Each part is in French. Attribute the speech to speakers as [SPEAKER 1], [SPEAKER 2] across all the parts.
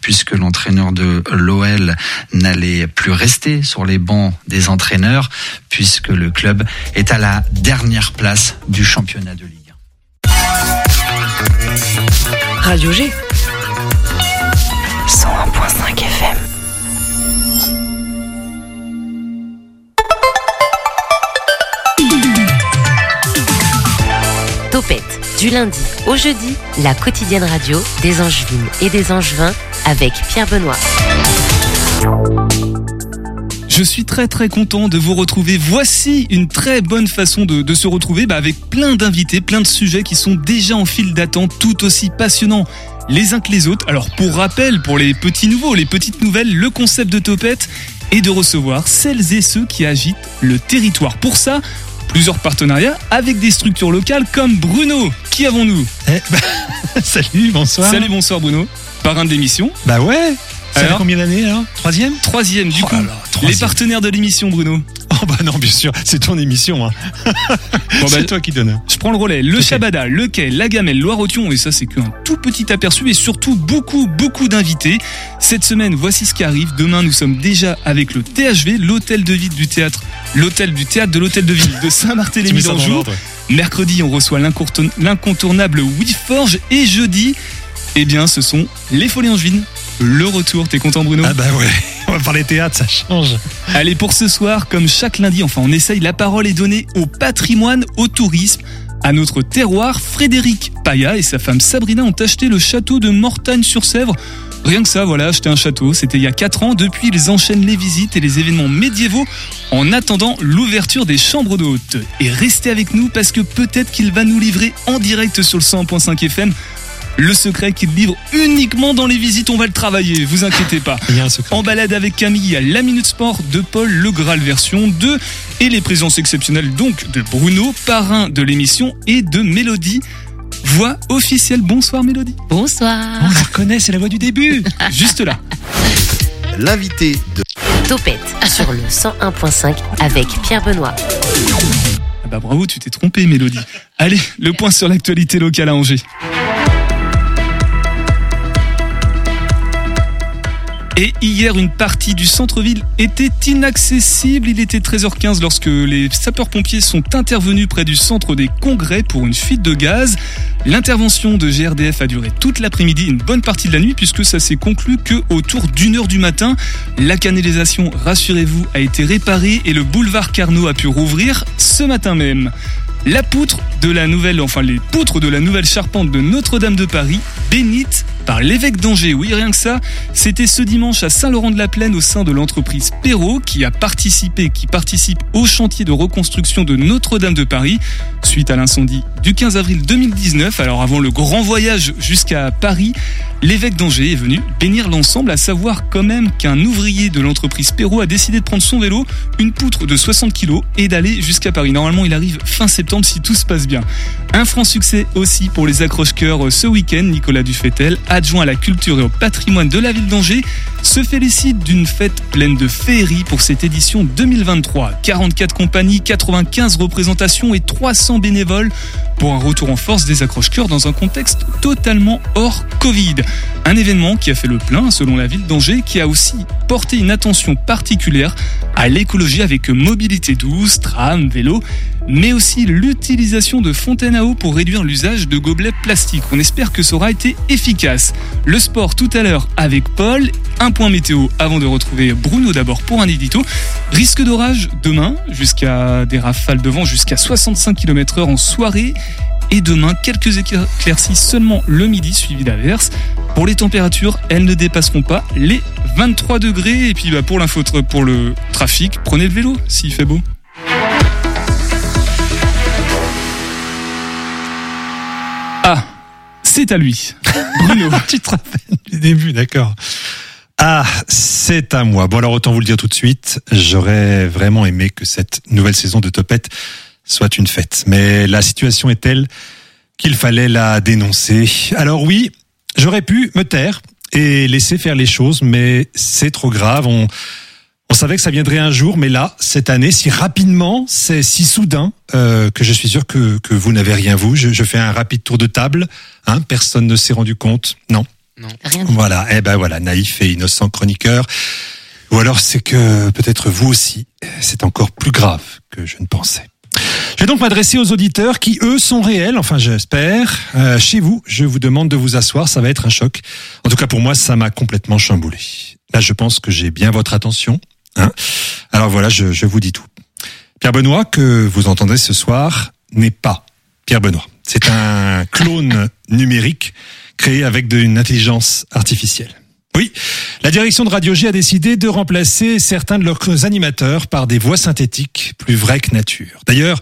[SPEAKER 1] puisque l'entraîneur de l'OL n'allait plus rester sur les bancs des entraîneurs, puisque le club est à la dernière place du championnat de Ligue.
[SPEAKER 2] Radio G. 101.5 FM.
[SPEAKER 3] Du lundi au jeudi, la quotidienne radio des Angevines et des Angevins avec Pierre Benoît.
[SPEAKER 4] Je suis très très content de vous retrouver. Voici une très bonne façon de, se retrouver bah, avec plein d'invités, plein de sujets qui sont déjà en file d'attente, tout aussi passionnants les uns que les autres. Alors pour rappel, pour les petits nouveaux, les petites nouvelles, le concept de Topette est de recevoir celles et ceux qui agitent le territoire. Pour ça, plusieurs partenariats avec des structures locales comme Bruno. Qui avons-nous?
[SPEAKER 5] Eh, bah, Salut, bonsoir.
[SPEAKER 4] Salut, bonsoir Bruno. Parrain de l'émission.
[SPEAKER 5] Bah ouais. Ça fait
[SPEAKER 4] Alors
[SPEAKER 5] combien d'années alors Troisième
[SPEAKER 4] Troisième du
[SPEAKER 5] Oh
[SPEAKER 4] coup.
[SPEAKER 5] troisième.
[SPEAKER 4] les partenaires de l'émission Bruno.
[SPEAKER 5] Oh bah non, bien sûr, c'est ton émission. Hein.
[SPEAKER 4] Bon,
[SPEAKER 5] c'est
[SPEAKER 4] bah,
[SPEAKER 5] toi qui donne.
[SPEAKER 4] Je prends le relais. Le. Shabada, le Quai, la Gamelle, Loire-Othion, et ça c'est qu'un tout petit aperçu, et surtout beaucoup, beaucoup d'invités. Cette semaine, voici ce qui arrive. Demain, nous sommes déjà avec le THV, l'hôtel de ville du théâtre, l'hôtel du théâtre de l'hôtel de ville de
[SPEAKER 5] l'ordre.
[SPEAKER 4] Mercredi, on reçoit l'incontourn- l'incontournable WeForge, et jeudi, eh bien, ce sont les Folies Angevines. Le retour, t'es content Bruno
[SPEAKER 5] Ah bah ouais, on va parler théâtre, ça change.
[SPEAKER 4] Allez, pour ce soir, comme chaque lundi, enfin on essaye, la parole est donnée au patrimoine, au tourisme, à notre terroir. Frédéric Paya et sa femme Sabrina ont acheté le château de Mortagne-sur-Sèvre. Rien que ça, voilà, acheter un château, c'était il y a 4 ans. Depuis, ils enchaînent les visites et les événements médiévaux en attendant l'ouverture des chambres d'hôtes. Et restez avec nous parce que peut-être qu'il va nous livrer en direct sur le 100.5 FM le secret qu'il livre uniquement dans les visites. On va le travailler, vous inquiétez pas.
[SPEAKER 5] Il y a un secret.
[SPEAKER 4] En balade avec Camille, il y a la Minute Sport de Paul Le Graal version 2 et les présences exceptionnelles donc de Bruno, parrain de l'émission et de Mélodie. Voix officielle. Bonsoir Mélodie.
[SPEAKER 3] Bonsoir.
[SPEAKER 5] On la reconnaît, c'est la voix du début.
[SPEAKER 4] Juste là.
[SPEAKER 6] L'invité de
[SPEAKER 3] Topette sur le 101.5 avec Pierre Benoît.
[SPEAKER 4] Ah bah bravo, tu t'es trompé Mélodie. Allez, le point sur l'actualité locale à Angers. Et hier, une partie du centre-ville était inaccessible. Il était 13h15 lorsque les sapeurs-pompiers sont intervenus près du centre des congrès pour une fuite de gaz. L'intervention de GRDF a duré toute l'après-midi, une bonne partie de la nuit, puisque ça s'est conclu que autour d'une heure du matin. La canalisation, rassurez-vous, a été réparée et le boulevard Carnot a pu rouvrir ce matin même. La poutre de la nouvelle, enfin les poutres de la nouvelle charpente de Notre-Dame de Paris, bénite par l'évêque d'Angers. Oui, rien que ça, c'était ce dimanche à Saint-Laurent-de-la-Plaine au sein de l'entreprise Perrault qui a participé, qui participe au chantier de reconstruction de Notre-Dame de Paris suite à l'incendie du 15 avril 2019. Alors avant le grand voyage jusqu'à Paris, l'évêque d'Angers est venu bénir l'ensemble, à savoir quand même qu'un ouvrier de l'entreprise Perrault a décidé de prendre son vélo, une poutre de 60 kg et d'aller jusqu'à Paris. Normalement, il arrive fin septembre si tout se passe bien. Un franc succès aussi pour les accroche-cœurs ce week-end. Nicolas Dufetel, adjoint à la culture et au patrimoine de la ville d'Angers, se félicite d'une fête pleine de féerie pour cette édition 2023. 44 compagnies, 95 représentations et 300 bénévoles pour un retour en force des accroche-cœurs dans un contexte totalement hors Covid. Un événement qui a fait le plein selon la ville d'Angers, qui a aussi porté une attention particulière à l'écologie avec mobilité douce, tram, vélo, mais aussi l'utilisation de fontaines à eau pour réduire l'usage de gobelets plastiques. On espère que ça aura été efficace. Le sport tout à l'heure avec Paul, un point météo avant de retrouver Bruno d'abord pour un édito. Risque d'orage demain jusqu'à des rafales de vent jusqu'à 65 km/h en soirée. Et demain, quelques éclaircies seulement le midi, suivi d'averses. Pour les températures, elles ne dépasseront pas les 23 degrés. Et puis bah, pour l'info, pour le trafic, prenez le vélo s'il fait beau. C'est à lui. Bruno.
[SPEAKER 5] tu te rappelles du début, d'accord. Ah, c'est à moi. Bon, alors autant vous le dire tout de suite, j'aurais vraiment aimé que cette nouvelle saison de Topette soit une fête. Mais la situation est telle qu'il fallait la dénoncer. Alors oui, j'aurais pu me taire et laisser faire les choses, mais c'est trop grave. On, on savait que ça viendrait un jour, mais là, cette année, si rapidement, c'est si soudain euh, que je suis sûr que, que vous n'avez rien vu. Je, je fais un rapide tour de table. Hein, personne ne s'est rendu compte. Non.
[SPEAKER 7] Rien du
[SPEAKER 5] Voilà, eh ben voilà, naïf et innocent chroniqueur. Ou alors c'est que peut-être vous aussi, c'est encore plus grave que je ne pensais. Je vais donc m'adresser aux auditeurs qui, eux, sont réels, enfin j'espère. Euh, chez vous, je vous demande de vous asseoir, ça va être un choc. En tout cas pour moi, ça m'a complètement chamboulé. Là, je pense que j'ai bien votre attention. Hein Alors voilà, je, je vous dis tout. Pierre Benoît, que vous entendrez ce soir, n'est pas Pierre Benoît. C'est un clone numérique créé avec de- une intelligence artificielle. Oui, la direction de Radio G a décidé de remplacer certains de leurs animateurs par des voix synthétiques plus vraies que nature. D'ailleurs,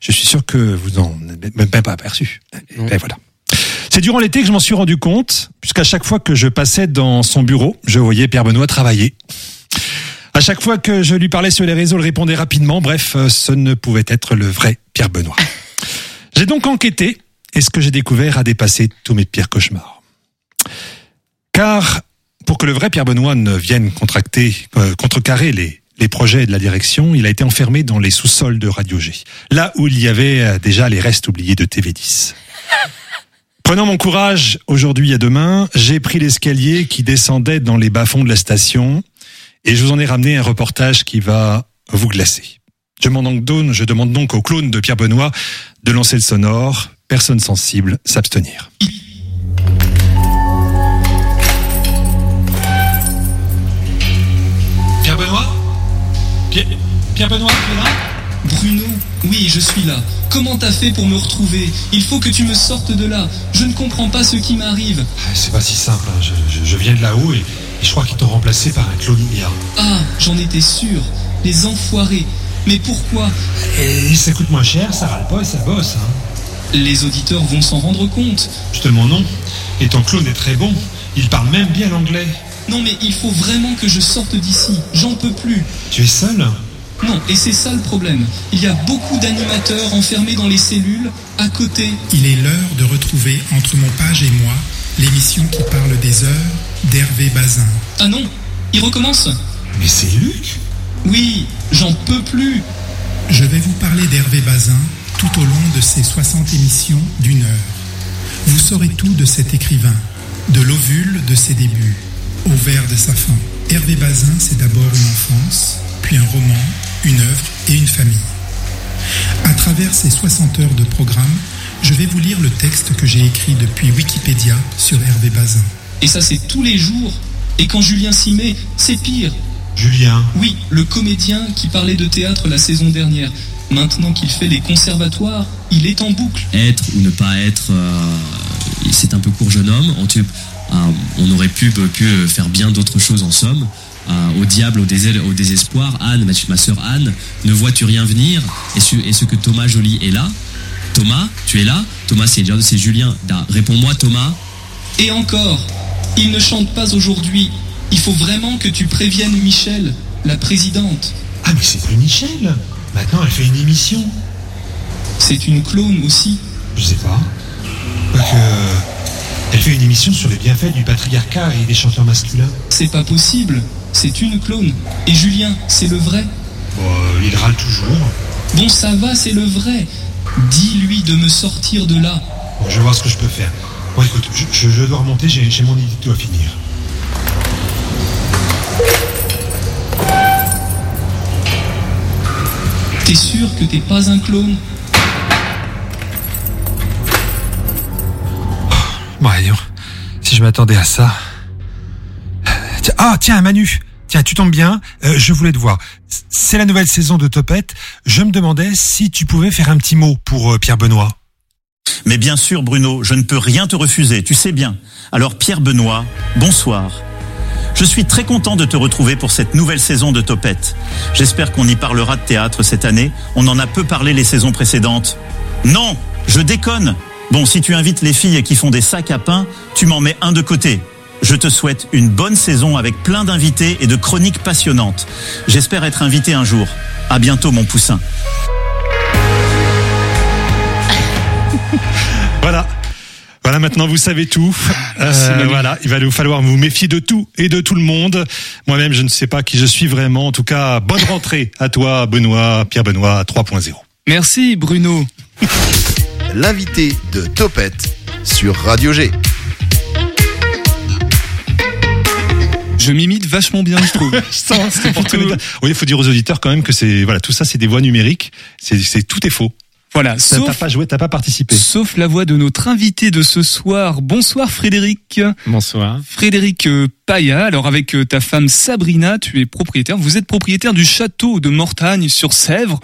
[SPEAKER 5] je suis sûr que vous en avez même pas aperçu.
[SPEAKER 7] Non.
[SPEAKER 5] Et voilà. C'est durant l'été que je m'en suis rendu compte, puisqu'à chaque fois que je passais dans son bureau, je voyais Pierre Benoît travailler. À chaque fois que je lui parlais sur les réseaux, il répondait rapidement. Bref, euh, ce ne pouvait être le vrai Pierre Benoît. J'ai donc enquêté et ce que j'ai découvert a dépassé tous mes pires cauchemars. Car pour que le vrai Pierre Benoît ne vienne contracter, euh, contrecarrer les, les projets de la direction, il a été enfermé dans les sous-sols de Radio G, là où il y avait euh, déjà les restes oubliés de TV10. Prenant mon courage aujourd'hui et demain, j'ai pris l'escalier qui descendait dans les bas-fonds de la station et je vous en ai ramené un reportage qui va vous glacer. Je, donne, je demande donc au clone de Pierre Benoît de lancer le sonore. Personne sensible, s'abstenir. Pierre Benoît? Pierre, Pierre Benoît, tu es là?
[SPEAKER 4] Bruno, oui, je suis là. Comment t'as fait pour me retrouver? Il faut que tu me sortes de là. Je ne comprends pas ce qui m'arrive.
[SPEAKER 5] C'est pas si simple, hein. je, je- je viens de là-haut et, et je crois qu'ils t'ont remplacé par un clone IA.
[SPEAKER 4] Ah, j'en étais sûr. Les enfoirés. Mais pourquoi?
[SPEAKER 5] Et ça coûte moins cher, ça râle pas et ça bosse. Hein.
[SPEAKER 4] Les auditeurs vont s'en rendre compte.
[SPEAKER 5] Justement non. Et ton clone est très bon. Il parle même bien l'anglais.
[SPEAKER 4] Non mais il faut vraiment que je sorte d'ici. J'en peux plus.
[SPEAKER 5] Tu es seul?
[SPEAKER 4] Non, et c'est ça le problème. Il y a beaucoup d'animateurs enfermés dans les cellules, à côté.
[SPEAKER 8] Il est l'heure de retrouver Entre mon page et moi l'émission qui parle des heures d'Hervé Bazin.
[SPEAKER 4] Ah non, il recommence
[SPEAKER 5] Mais c'est Luc
[SPEAKER 4] Oui, j'en peux plus.
[SPEAKER 8] Je vais vous parler d'Hervé Bazin tout au long de ces 60 émissions d'une heure. Vous saurez tout de cet écrivain, de l'ovule de ses débuts, au vers de sa fin. Hervé Bazin, c'est d'abord une enfance, puis un roman, une œuvre et une famille. À travers ces 60 heures de programme, je vais vous lire le texte que j'ai écrit depuis Wikipédia sur Hervé Bazin.
[SPEAKER 4] Et ça c'est tous les jours. Et quand Julien s'y met, c'est pire.
[SPEAKER 5] Julien.
[SPEAKER 4] Oui, le comédien qui parlait de théâtre la saison dernière. Maintenant qu'il fait les conservatoires, il est en boucle.
[SPEAKER 9] être ou ne pas être, euh, c'est un peu court jeune homme. Euh, on aurait pu, pu faire bien d'autres choses en somme. Euh, au diable, au, désel- au désespoir, Anne, ma, ma sœur Anne, ne vois-tu rien venir? Est-ce est-ce que Thomas Joly est là? Thomas, tu es là? Thomas, c'est c'est Julien. Réponds-moi, Thomas.
[SPEAKER 4] Et encore, il ne chante pas aujourd'hui. Il faut vraiment que tu préviennes Michel, la présidente.
[SPEAKER 5] Ah mais c'est plus Michel. Maintenant elle fait une émission.
[SPEAKER 4] C'est une clone aussi.
[SPEAKER 5] Je sais pas. Quoique, euh, elle fait une émission sur les bienfaits du patriarcat et des chanteurs masculins.
[SPEAKER 4] C'est pas possible. C'est une clone. Et Julien, c'est le vrai.
[SPEAKER 5] Bon, euh, il râle toujours.
[SPEAKER 4] Bon, ça va, c'est le vrai. Dis-lui de me sortir de là.
[SPEAKER 5] Bon, je vais voir ce que je peux faire. Bon, écoute, je, je- je dois remonter, j'ai j'ai mon édito à finir.
[SPEAKER 4] T'es sûr que t'es pas un clone?
[SPEAKER 10] Bon, allez, donc, si je m'attendais à ça. Ah, tiens, Manu. Tiens, tu tombes bien. euh, je voulais te voir. C'est la nouvelle saison de Topette. Je me demandais si tu pouvais faire un petit mot pour euh, Pierre Benoît.
[SPEAKER 11] Mais bien sûr, Bruno, je ne peux rien te refuser, tu sais bien. Alors, Pierre Benoît, bonsoir. Je suis très content de te retrouver pour cette nouvelle saison de Topette. J'espère qu'on y parlera de théâtre cette année. On en a peu parlé les saisons précédentes. Non, je déconne. Bon, si tu invites les filles qui font des sacs à pain, tu m'en mets un de côté. Je te souhaite une bonne saison avec plein d'invités et de chroniques passionnantes. J'espère être invité un jour. À bientôt, mon poussin.
[SPEAKER 5] Voilà. Voilà, maintenant vous savez tout. Euh,
[SPEAKER 12] Manu.
[SPEAKER 5] voilà, il va nous falloir vous méfier de tout et de tout le monde. Moi-même, je ne sais pas qui je suis vraiment. En tout cas, bonne rentrée à toi, Benoît, Pierre Benoît 3.0.
[SPEAKER 12] Merci Bruno.
[SPEAKER 6] L'invité de Topette sur Radio G.
[SPEAKER 4] Je m'imite vachement bien, je trouve.
[SPEAKER 5] Oui, il faut dire aux auditeurs quand même que c'est voilà tout ça, c'est des voix numériques. C'est c'est tout est faux.
[SPEAKER 4] Voilà, sauf,
[SPEAKER 5] t'as pas joué, t'as pas participé.
[SPEAKER 4] sauf la voix de notre invité de ce soir. Bonsoir Frédéric.
[SPEAKER 13] Bonsoir.
[SPEAKER 4] Frédéric euh, Paya, alors avec euh, ta femme Sabrina, tu es propriétaire, vous êtes propriétaire du château de Mortagne sur Sèvres.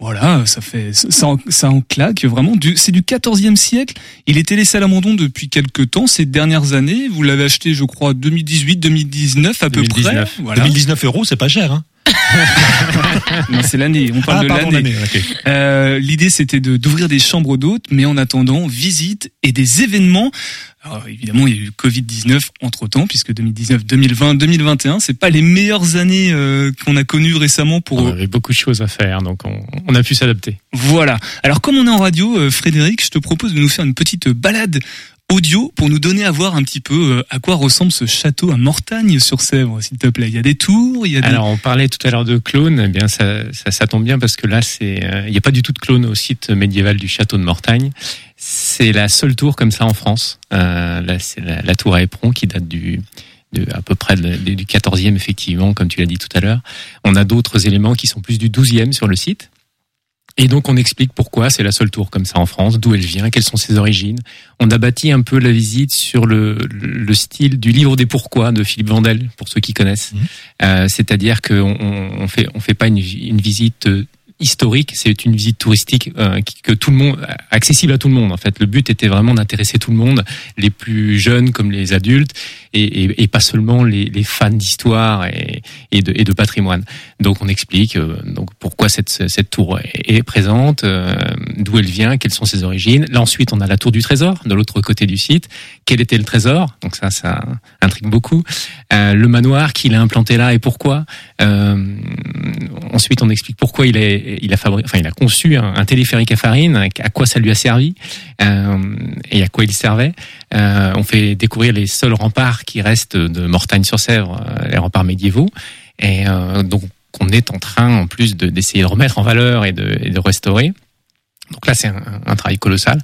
[SPEAKER 4] Voilà, ça fait ça en, ça en claque vraiment. Du, c'est du 14e siècle. Il était laissé à l'abandon depuis quelques temps. Ces dernières années, vous l'avez acheté, je crois, 2018, 2019 à peu
[SPEAKER 13] 2019.
[SPEAKER 4] près. Voilà.
[SPEAKER 5] 2019 euros, c'est pas cher. Hein
[SPEAKER 4] Non, c'est l'année. On parle
[SPEAKER 5] ah,
[SPEAKER 4] de l'année. Euh, L'idée, c'était de d'ouvrir des chambres d'hôtes, mais en attendant, visites et des événements. Alors, évidemment, il y a eu le Covid-19 entre temps, puisque 2019, 2020, 2021, c'est pas les meilleures années euh, qu'on a connues récemment pour.
[SPEAKER 13] On avait beaucoup de choses à faire, donc on, on a pu s'adapter.
[SPEAKER 4] Voilà. Alors, comme on est en radio, euh, Frédéric, je te propose de nous faire une petite balade audio pour nous donner à voir un petit peu euh, à quoi ressemble ce château à Mortagne sur Sèvres, s'il te plaît. Il y a des tours, il y a des.
[SPEAKER 13] Alors on parlait tout à l'heure de clones, eh bien ça, ça, ça tombe bien parce que là c'est, euh, il n'y a pas du tout de clone au site médiéval du château de Mortagne. C'est la seule tour comme ça en France. Euh, là c'est la, tour à éperon qui date du de, à peu près du 14e effectivement, comme tu l'as dit tout à l'heure. On a d'autres éléments qui sont plus du 12e sur le site. Et donc on explique pourquoi c'est la seule tour comme ça en France, d'où elle vient, quelles sont ses origines. On a bâti un peu la visite sur le, le style du livre des pourquoi de Philippe Vandel, pour ceux qui connaissent. Euh, C'est-à-dire qu'on on on fait on fait pas une, une visite euh, historique, c'est une visite touristique euh, que tout le monde accessible à tout le monde en fait. Le but était vraiment d'intéresser tout le monde, les plus jeunes comme les adultes, et, et, et pas seulement les, les fans d'histoire et, et, de, et de patrimoine. Donc on explique euh, donc pourquoi cette, cette tour est, est présente, euh, d'où elle vient, quelles sont ses origines. Là ensuite on a la tour du trésor de l'autre côté du site. Quel était le trésor? Donc ça ça intrigue beaucoup. Euh, le manoir qu'il a implanté là et pourquoi. Euh, ensuite on explique pourquoi il a il a enfin il a conçu un, un téléphérique à farine, à quoi ça lui a servi euh, et à quoi il servait. Euh, on fait découvrir les seuls remparts qui restent de Mortagne-sur-Sèvre, euh, les remparts médiévaux. Et donc, on est en train, en plus, de- d'essayer de, remettre en valeur et de, et de restaurer. Donc là, c'est un, un travail colossal.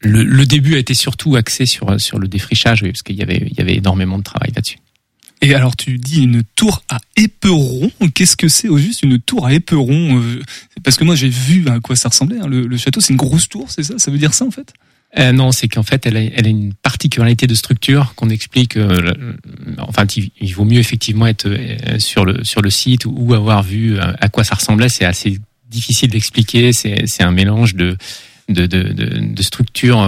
[SPEAKER 13] Le, le début a été surtout axé sur, sur le défrichage, oui, parce qu'il y avait, y avait énormément de travail là-dessus.
[SPEAKER 4] Et alors tu dis une tour à éperon. Qu'est-ce que c'est au juste une tour à éperon Euh, Parce que moi j'ai vu à quoi ça ressemblait. hein. Le, château c'est une grosse tour, c'est ça? Ça veut dire ça en fait?
[SPEAKER 13] Euh, non, c'est qu'en fait, elle a, une particularité de structure qu'on explique. euh, enfin, il, vaut mieux effectivement être sur le sur le site ou, avoir vu à quoi ça ressemblait. C'est assez difficile d'expliquer. C'est un mélange de de, de, de, de structures,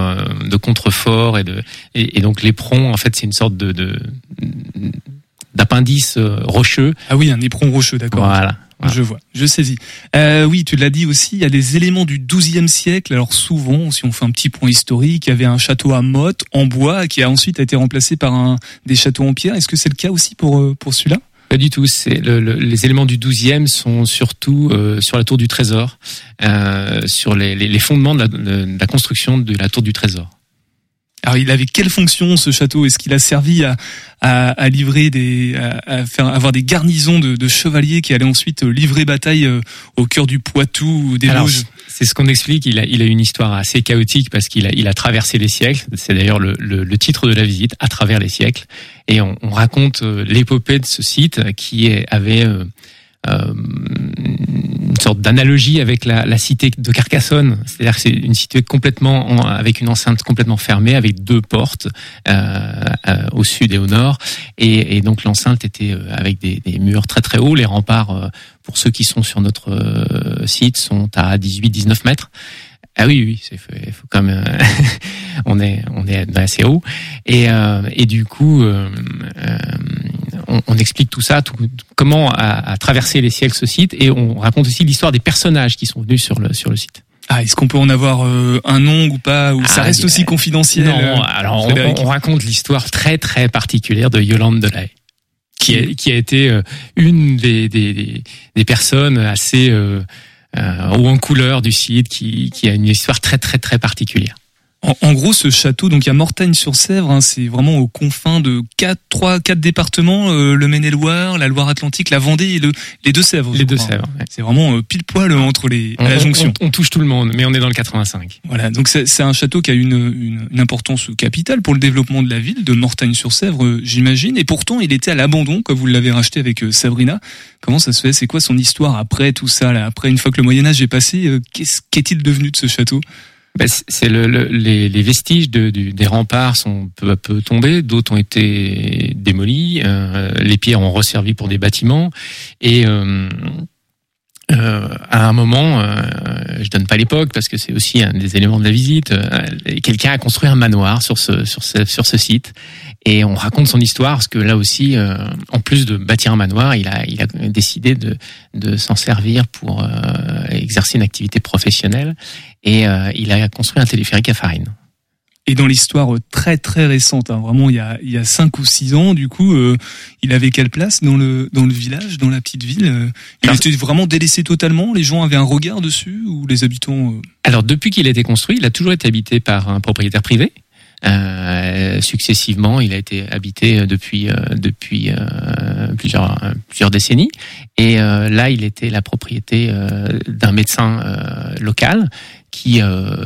[SPEAKER 13] de contreforts et de et, et donc l'éperon en fait c'est une sorte de- d'appendice euh, rocheux.
[SPEAKER 4] Ah oui, un éperon rocheux, d'accord.
[SPEAKER 13] Voilà.
[SPEAKER 4] Je vois, je saisis. Euh, oui, tu l'as dit aussi, il y a des éléments du XIIe siècle. Alors souvent, si on fait un petit point historique, il y avait un château à motte en bois qui a ensuite été remplacé par un des châteaux en pierre. Est-ce que c'est le cas aussi pour euh, pour celui-là?
[SPEAKER 13] Pas du tout. C'est le- le- les éléments du 12e sont surtout euh, sur la tour du Trésor, euh, sur les, les- les fondements de la, de la construction de la tour du Trésor.
[SPEAKER 4] Alors, il avait quelle fonction ce château? Est-ce qu'il a servi à, à, à livrer des, à, à faire avoir des garnisons de, de chevaliers qui allaient ensuite euh, livrer bataille euh, au cœur du Poitou ou des Vosges?
[SPEAKER 13] c'est ce qu'on explique. Il a, il a une histoire assez chaotique parce qu'il a, il a traversé les siècles. C'est d'ailleurs le, le, le titre de la visite, à travers les siècles. Et on, on raconte euh, l'épopée de ce site qui est, avait euh, euh, une sorte d'analogie avec la, la cité de Carcassonne. C'est-à-dire que c'est une cité complètement en- avec une enceinte complètement fermée, avec deux portes euh, euh, au sud et au nord. Et, et donc l'enceinte était euh, avec des, des murs très très hauts. Les remparts, euh, pour ceux qui sont sur notre euh, site, sont à 18-19 mètres. Ah oui, oui, c'est faut quand même. on est on est assez haut et euh, et du coup euh, euh, on, on explique tout ça, tout, comment a, a traversé les siècles ce site et on raconte aussi l'histoire des personnages qui sont venus sur le sur le site.
[SPEAKER 4] Ah, est-ce qu'on peut en avoir euh, un nom ou pas Ou ça
[SPEAKER 13] Ah,
[SPEAKER 4] reste aussi confidentiel
[SPEAKER 13] Non,
[SPEAKER 4] euh,
[SPEAKER 13] alors on, raconte l'histoire très très particulière de Yolande Delahaye, qui a, qui a été euh, une des, des, des, personnes assez euh, euh, haut en couleur du site, qui, qui a une histoire très très très particulière.
[SPEAKER 4] En, en gros, ce château, donc il y a Mortagne-sur-Sèvre, hein, c'est vraiment aux confins de quatre, trois, quatre départements, euh, le Maine-et-Loire, la Loire-Atlantique, la Vendée et le, les Deux-Sèvres.
[SPEAKER 13] Les deux
[SPEAKER 4] crois.
[SPEAKER 13] Sèvres. ouais.
[SPEAKER 4] C'est vraiment euh, pile poil euh, entre les, à la
[SPEAKER 13] On-
[SPEAKER 4] jonction.
[SPEAKER 13] On, on touche tout le monde, mais on est dans le 85.
[SPEAKER 4] Voilà, donc c'est un château qui a une, une, une importance capitale pour le développement de la ville, de Mortagne-sur-Sèvre, euh, j'imagine. Et pourtant, il était à l'abandon quand vous l'avez racheté avec Sabrina. Comment ça se fait? C'est quoi son histoire après tout ça là? Après, une fois que le Moyen Âge est passé, qu'est-ce qu'est-il devenu de ce château?
[SPEAKER 13] Ben, c'est- le, le- les, les vestiges de, du- des remparts sont peu à peu tombés, d'autres ont été démolis, euh, les pierres ont resservi pour des bâtiments et euh, euh, à un moment, euh, je donne pas l'époque parce que c'est aussi un des éléments de la visite. euh, Quelqu'un a construit un manoir sur ce sur ce sur ce site et on raconte son histoire parce que là aussi, euh, en plus de bâtir un manoir, il a il a décidé de de s'en servir pour euh, exercer une activité professionnelle et euh, il a construit un téléphérique à farine.
[SPEAKER 4] Et dans l'histoire très très récente, hein, vraiment il y a il y a cinq ou six ans, du coup, euh, il avait quelle place dans le dans le village, dans la petite ville euh, Il était vraiment délaissé totalement? Les gens avaient un regard dessus? Ou les habitants euh,
[SPEAKER 13] Alors depuis qu'il a été construit, il a toujours été habité par un propriétaire privé. Euh, successivement, il a été habité depuis euh, depuis euh, plusieurs euh, plusieurs décennies. Et là, il était la propriété d'un médecin local qui euh,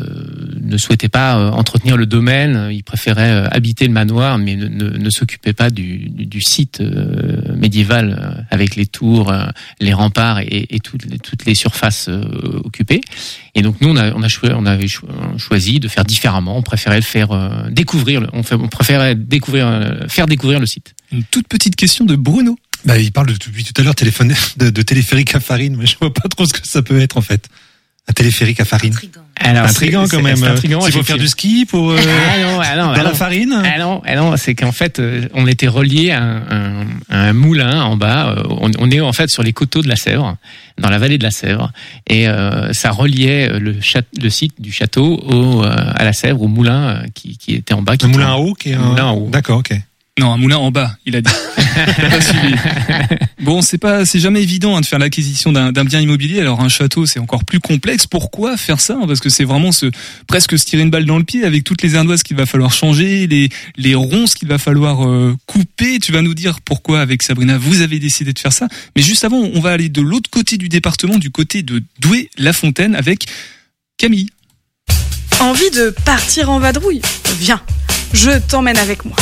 [SPEAKER 13] ne souhaitait pas euh, entretenir le domaine. Il préférait euh, habiter le manoir, mais ne, ne, ne s'occupait pas du, du, du site euh, médiéval euh, avec les tours, euh, les remparts et, et toutes, les, toutes les surfaces euh, occupées. Et donc nous, on, a, on, a choi- on avait cho- choisi de faire différemment. On préférait le faire euh, découvrir. On, fait, on préférait découvrir, euh, faire découvrir le site.
[SPEAKER 4] Une toute petite question de Bruno.
[SPEAKER 5] Bah, il parle de- depuis tout à l'heure de, de téléphérique à farine, mais je vois pas trop ce que ça peut être en fait. Un téléphérique à farine.
[SPEAKER 13] Alors,
[SPEAKER 5] intriguant quand même.
[SPEAKER 13] intriguant,
[SPEAKER 5] Il faut faire du ski pour euh,
[SPEAKER 13] Ah non, ah non,
[SPEAKER 5] dans
[SPEAKER 13] ah
[SPEAKER 5] la
[SPEAKER 13] non.
[SPEAKER 5] farine.
[SPEAKER 13] Ah non, ah non, c'est qu'en fait, euh, on était relié à un, à un moulin en bas. Euh, On, on est en fait sur les coteaux de la Sèvre, dans la vallée de la Sèvre, et euh, ça reliait le, chat- le site du château au, euh, à la Sèvre, au moulin euh, qui, qui était en bas. Qui
[SPEAKER 5] Un moulin à eau qui est
[SPEAKER 13] Un
[SPEAKER 5] un-
[SPEAKER 13] moulin à eau.
[SPEAKER 5] D'accord, ok.
[SPEAKER 4] Non, un moulin en bas, il a dit. Bon, c'est pas, c'est jamais évident hein, de faire l'acquisition d'un bien immobilier. Alors un château, c'est encore plus complexe. Pourquoi faire ça Parce que c'est vraiment se presque se tirer une balle dans le pied avec toutes les ardoises qu'il va falloir changer, les les ronces qu'il va falloir euh, couper. Tu vas nous dire pourquoi avec Sabrina vous avez décidé de faire ça. Mais juste avant, on va aller de l'autre côté du département, du côté de Douai-la-Fontaine, avec Camille.
[SPEAKER 14] Envie de partir en vadrouille? Viens, je t'emmène avec moi.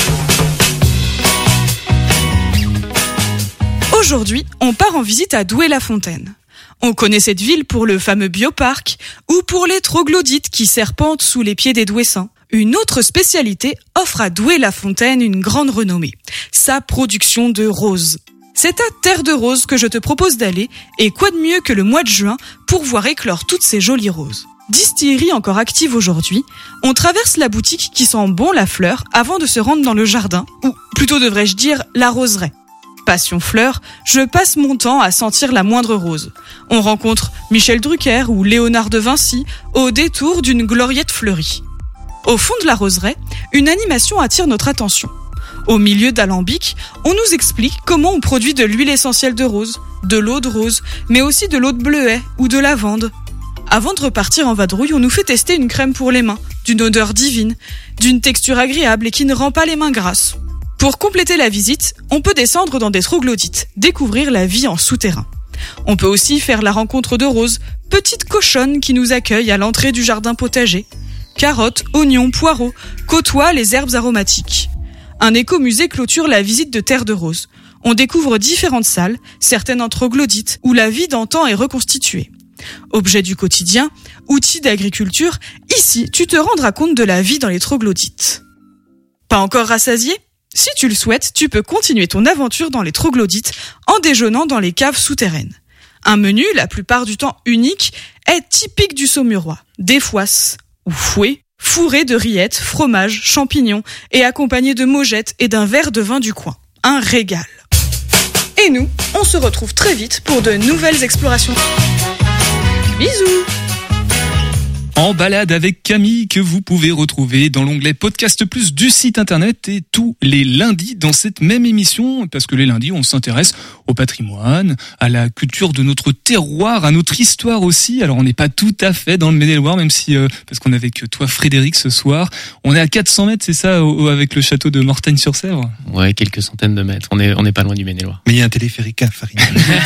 [SPEAKER 14] Aujourd'hui, on part en visite à Douai-la-Fontaine. On connaît cette ville pour le fameux bioparc ou pour les troglodytes qui serpentent sous les pieds des Douessins. Une autre spécialité offre à Douai-la-Fontaine une grande renommée, sa production de roses. C'est à Terre de Roses que je te propose d'aller, et quoi de mieux que le mois de juin pour voir éclore toutes ces jolies roses. Distillerie encore active aujourd'hui, on traverse la boutique qui sent bon la fleur avant de se rendre dans le jardin, ou plutôt devrais-je dire la roseraie. Passion fleur, je passe mon temps à sentir la moindre rose. On rencontre Michel Drucker ou Léonard de Vinci au détour d'une gloriette fleurie. Au fond de la roseraie, une animation attire notre attention. Au milieu d'alambic, on nous explique comment on produit de l'huile essentielle de rose, de l'eau de rose, mais aussi de l'eau de bleuet ou de lavande. Avant de repartir en vadrouille, on nous fait tester une crème pour les mains, d'une odeur divine, d'une texture agréable et qui ne rend pas les mains grasses. Pour compléter la visite, on peut descendre dans des troglodytes, découvrir la vie en souterrain. On peut aussi faire la rencontre de Rose, petite cochonne qui nous accueille à l'entrée du jardin potager. Carottes, oignons, poireaux côtoient les herbes aromatiques. Un écomusée clôture la visite de Terre de Rose. On découvre différentes salles, certaines en troglodytes, où la vie d'antan est reconstituée. Objets du quotidien, outils d'agriculture, ici tu te rendras compte de la vie dans les troglodytes. Pas encore rassasié? Si tu le souhaites, tu peux continuer ton aventure dans les troglodytes en déjeunant dans les caves souterraines. Un menu, la plupart du temps unique, est typique du Saumurois. Des foisses ou fouets, fourrés de rillettes, fromage, champignons et accompagnés de mojettes et d'un verre de vin du coin. Un régal. Et nous, on se retrouve très vite pour de nouvelles explorations. Bisous
[SPEAKER 4] En balade avec Camille que vous pouvez retrouver dans l'onglet Podcast Plus du site internet et tous les lundis dans cette même émission parce que les lundis on s'intéresse au patrimoine, à la culture de notre terroir, à notre histoire aussi. Alors on n'est pas tout à fait dans le Maine-et-Loire même si euh, parce qu'on est avec toi Frédéric ce soir, on est à 400 mètres c'est ça au- avec le château de Mortagne-sur-Sèvre
[SPEAKER 13] Ouais, quelques centaines de mètres. On est, on n'est pas loin du Maine-et-Loire.
[SPEAKER 5] Mais il y a un téléphérique à Farine.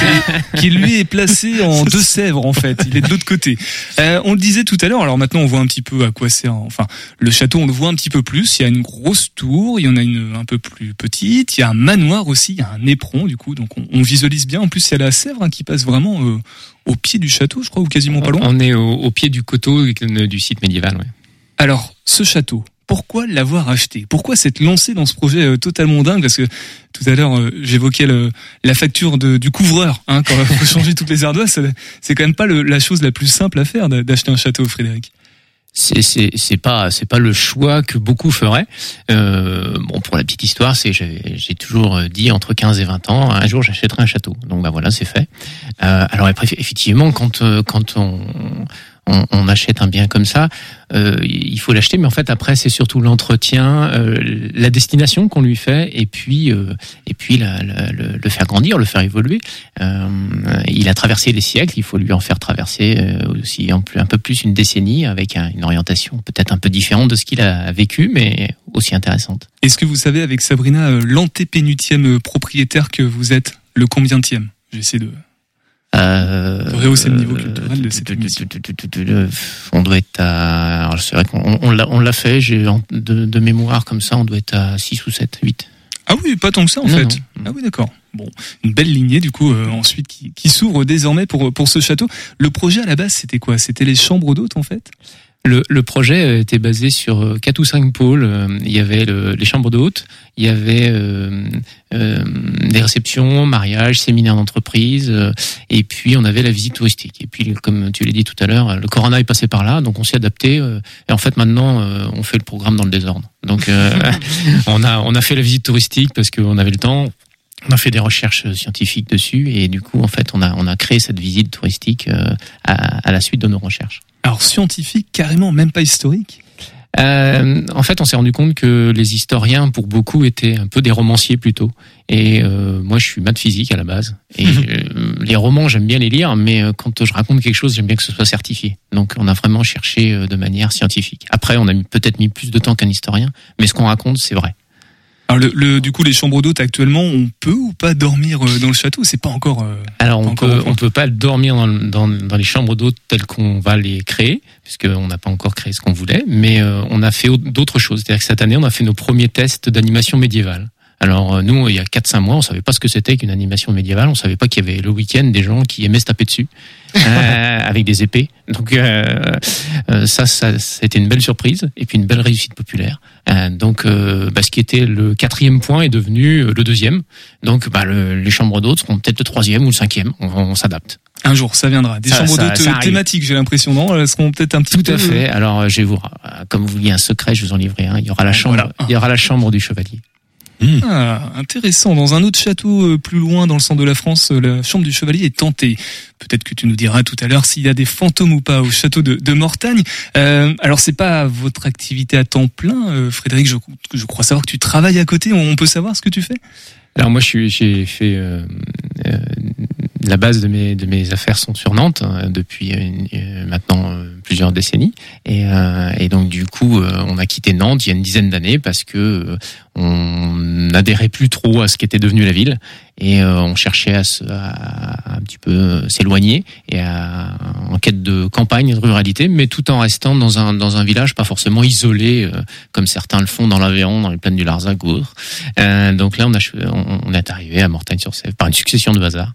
[SPEAKER 4] qui lui est placé en Deux-Sèvres en fait. Il est de l'autre côté. Euh, on le disait tout à l'heure. Alors maintenant on voit un petit peu à quoi sert. Enfin, le château on le voit un petit peu plus. Il y a une grosse tour, il y en a une un peu plus petite. Il y a un manoir aussi, il y a un éperon du coup. Donc on, on visualise bien. En plus il y a la Sèvre hein, qui passe vraiment euh, au pied du château, je crois, ou quasiment pas loin.
[SPEAKER 13] On est au, au pied du coteau du site médiéval. Ouais.
[SPEAKER 4] Alors, ce château, pourquoi l'avoir acheté? Pourquoi s'être lancé dans ce projet euh, totalement dingue? Parce que tout à l'heure, euh, j'évoquais la facture de- du couvreur. Hein, quand il faut changer toutes les ardoises, c'est- quand même pas le- la chose la plus simple à faire d'a- d'acheter un château, Frédéric.
[SPEAKER 13] c'est pas c'est pas le choix que beaucoup feraient. Euh, bon pour la petite histoire, c'est j'ai toujours dit entre 15 et 20 ans, un jour j'achèterai un château. Donc bah voilà, c'est fait. Euh, alors effectivement quand quand on on, on achète un bien comme ça, euh, il faut l'acheter, mais en fait après c'est surtout l'entretien, euh, la destination qu'on lui fait, et puis euh, et puis le, le faire grandir, le faire évoluer. Euh, il a traversé les siècles, il faut lui en faire traverser euh, aussi un, peu- plus une décennie avec un- une orientation peut-être un peu différente de ce qu'il a vécu, mais aussi intéressante.
[SPEAKER 4] Est-ce que vous savez avec Sabrina euh, l'antépénultième euh, propriétaire que vous êtes Le combientième J'essaie de,
[SPEAKER 13] Euh,
[SPEAKER 4] le niveau culturel de cette émission.
[SPEAKER 13] on doit être à. alors, C'est vrai qu'on on l'a on l'a fait. J'ai de, de mémoire comme ça, on doit être à 6 ou 7, 8.
[SPEAKER 4] Ah oui, pas tant que ça en
[SPEAKER 13] Non,
[SPEAKER 4] fait.
[SPEAKER 13] non.
[SPEAKER 4] Ah oui, d'accord. Bon, une belle lignée du coup euh, ensuite qui, qui s'ouvre désormais pour pour ce château. Le projet à la base, c'était quoi? C'était les chambres d'hôtes en fait?
[SPEAKER 13] Le, le projet euh, était basé sur euh, quatre ou cinq pôles. Euh, Il y avait le- les chambres d'hôtes, il y avait euh, euh, des réceptions, mariages, séminaires d'entreprise, euh, et puis on avait la visite touristique. Et puis, comme tu l'as dit tout à l'heure, le corona est passé par là, donc on s'est adapté. et en fait, maintenant, on fait le programme dans le désordre. Donc, euh, on a on a fait la visite touristique parce qu'on avait le temps. On a fait des recherches scientifiques dessus et du coup, en fait, on a on a créé cette visite touristique euh, à, à la suite de nos recherches.
[SPEAKER 4] Alors scientifique, carrément, même pas historique?
[SPEAKER 13] Euh, en fait, on s'est rendu compte que les historiens, pour beaucoup, étaient un peu des romanciers plutôt. Et euh, moi, je suis maths physique à la base. Et euh, les romans, j'aime bien les lire, mais euh, quand je raconte quelque chose, j'aime bien que ce soit certifié. Donc, on a vraiment cherché de manière scientifique. Après, on a peut-être mis plus de temps qu'un historien, mais ce qu'on raconte, c'est vrai.
[SPEAKER 4] Alors le, le- du coup, les chambres d'hôtes actuellement, on peut ou pas dormir euh, dans le château? C'est pas encore. euh,
[SPEAKER 13] Alors on
[SPEAKER 4] Encore
[SPEAKER 13] peut on peut pas dormir dans, dans, dans les chambres d'hôtes telles qu'on va les créer puisqu'on n'a pas encore créé ce qu'on voulait, mais euh, on a fait au- d'autres choses. C'est-à-dire que cette année on a fait nos premiers tests d'animation médiévale. Alors euh, nous il y a 4-5 mois on savait pas ce que c'était qu'une animation médiévale, on savait pas qu'il y avait le week-end des gens qui aimaient se taper dessus euh, avec des épées. Donc euh, euh, ça, ça c'était une belle surprise et puis une belle réussite populaire. Euh, donc euh, bah, ce qui était le quatrième point est devenu le deuxième. Donc bah, le- les chambres d'hôtes seront peut-être le troisième ou le cinquième. On, on s'adapte.
[SPEAKER 4] Un jour, ça viendra. Des
[SPEAKER 13] Ça-
[SPEAKER 4] chambres d'hôtes thématiques, j'ai l'impression, non? Elles seront peut-être un petit
[SPEAKER 13] Tout
[SPEAKER 4] peu.
[SPEAKER 13] à fait. Alors je vais vous, comme vous vouliez un secret, je vous en livrer un. Il y aura la chambre,
[SPEAKER 4] Voilà.
[SPEAKER 13] il y aura la chambre du chevalier.
[SPEAKER 4] Ah, intéressant. Dans un autre château euh, plus loin dans le centre de la France, euh, la chambre du chevalier est tentée. Peut-être que tu nous diras tout à l'heure s'il y a des fantômes ou pas au château de, de Mortagne. Euh, alors c'est pas votre activité à temps plein, euh, Frédéric. Je, je crois savoir que tu travailles à côté. On peut savoir ce que tu fais?
[SPEAKER 13] Alors moi, j'ai fait euh, euh, la base de mes de mes affaires sont sur Nantes hein, depuis maintenant plusieurs décennies et, et donc du coup, on a quitté Nantes il y a une dizaine d'années parce que on n'adhérait plus trop à ce qu'était devenu la ville et euh, on cherchait à, un petit peu euh, s'éloigner et en quête de campagne, de ruralité, mais tout en restant dans un dans un village pas forcément isolé euh, comme certains le font dans l'Aveyron, dans les plaines du Larzac ou autres. Euh, donc là, on, on, on est arrivé à Mortagne-sur-Sèvre par une succession de hasards.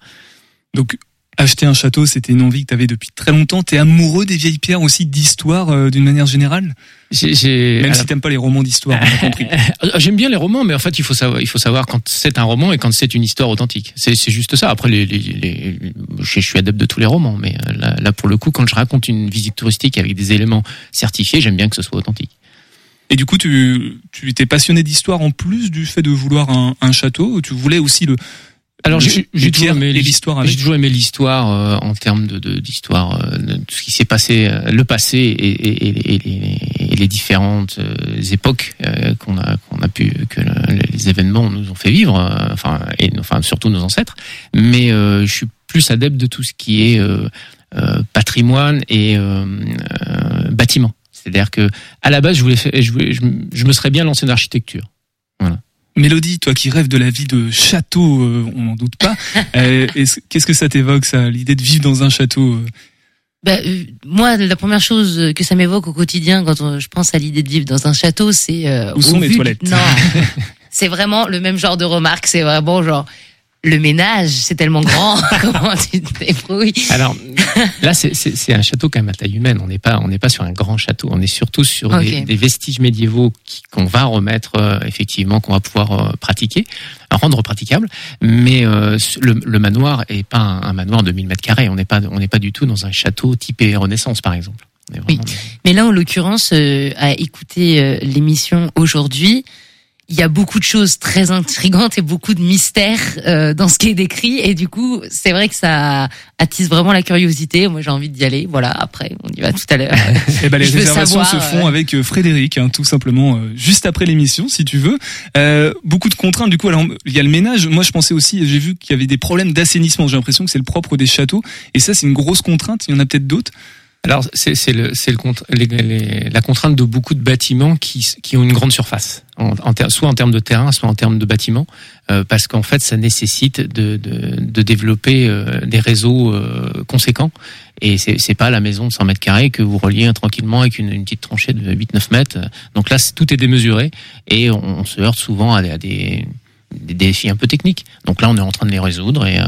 [SPEAKER 4] Donc acheter un château, c'était une envie que tu avais depuis très longtemps. T'es amoureux des vieilles pierres aussi, d'histoire euh, d'une manière générale? Même
[SPEAKER 13] alors-
[SPEAKER 4] si t'aimes pas les romans d'histoire, on a compris.
[SPEAKER 13] J'aime bien les romans, mais en fait, il faut savoir, il faut savoir quand c'est un roman et quand c'est une histoire authentique. C'est juste ça. Après, les, les, les- je, je suis adepte de tous les romans, mais euh, là, là, pour le coup, quand je raconte une visite touristique avec des éléments certifiés, j'aime bien que ce soit authentique.
[SPEAKER 4] Et du coup, tu tu t'es passionné d'histoire en plus du fait de vouloir un, un château? Tu voulais aussi le
[SPEAKER 13] Alors j'ai toujours aimé
[SPEAKER 4] l'histoire.
[SPEAKER 13] J'ai toujours aimé l'histoire euh, en termes de de- d'histoire, euh, de tout ce qui s'est passé, euh, le passé et, et, et, et les, et les différentes euh, époques euh, qu'on a qu'on a pu que le- les événements nous ont fait vivre, euh, enfin et enfin surtout nos ancêtres. Mais euh, je suis plus adepte de tout ce qui est euh, euh, patrimoine et bâtiment. C'est-à-dire que à la base, je voulais, je, voulais- je, me- je me serais bien lancé dans l'architecture.
[SPEAKER 4] Mélodie, toi qui rêves de la vie de château, euh, on n'en doute pas. euh, est-ce- Qu'est-ce que ça t'évoque, ça, l'idée de vivre dans un château euh
[SPEAKER 7] Bah, euh, moi, la première chose que ça m'évoque au quotidien quand on- je pense à l'idée de vivre dans un château, c'est euh,
[SPEAKER 4] Où sont les toilettes
[SPEAKER 7] Non, c'est vraiment le même genre de remarque. C'est vraiment genre le ménage, c'est tellement grand. Comment tu te débrouilles?
[SPEAKER 13] Alors là, c'est- un château quand même à taille humaine. On n'est pas, on n'est pas sur un grand château. On est surtout sur des, vestiges médiévaux qu'on va remettre euh, effectivement, qu'on va pouvoir euh, pratiquer, rendre praticable. Mais euh, le, le manoir est pas un, un manoir de 1000 mètres carrés. On n'est pas, on n'est pas du tout dans un château typé Renaissance, par exemple.
[SPEAKER 7] Oui. Mais là, en l'occurrence, euh, à écouter euh, l'émission aujourd'hui, il y a beaucoup de choses très intrigantes et beaucoup de mystères euh, dans ce qui est décrit. Et du coup, c'est vrai que ça attise vraiment la curiosité. Moi, j'ai envie d'y aller. Voilà, après, on y va tout à l'heure.
[SPEAKER 4] Eh ben, les
[SPEAKER 7] Je
[SPEAKER 4] réservations
[SPEAKER 7] savoir,
[SPEAKER 4] se font
[SPEAKER 7] euh,
[SPEAKER 4] avec euh, Frédéric, hein, tout simplement, euh, juste après l'émission, si tu veux. Euh, beaucoup de contraintes, du coup. Alors, il y a le ménage. Moi, je pensais aussi, j'ai vu qu'il y avait des problèmes d'assainissement. J'ai l'impression que c'est le propre des châteaux. Et ça, c'est une grosse contrainte. Il y en a peut-être d'autres.
[SPEAKER 13] Alors c'est c'est le c'est le contr- les- les- la contrainte de beaucoup de bâtiments qui qui ont une grande surface, soit en termes de terrain, soit en termes de bâtiments, euh, parce qu'en fait ça nécessite de de, de développer euh, des réseaux euh, conséquents. Et c'est c'est pas la maison de 100 mètres carrés que vous reliez tranquillement avec une, une petite tranchée de 8-9 mètres. Donc là tout est démesuré et on, se heurte souvent à, des- à des des défis un peu techniques. Donc là on est en train de les résoudre et euh,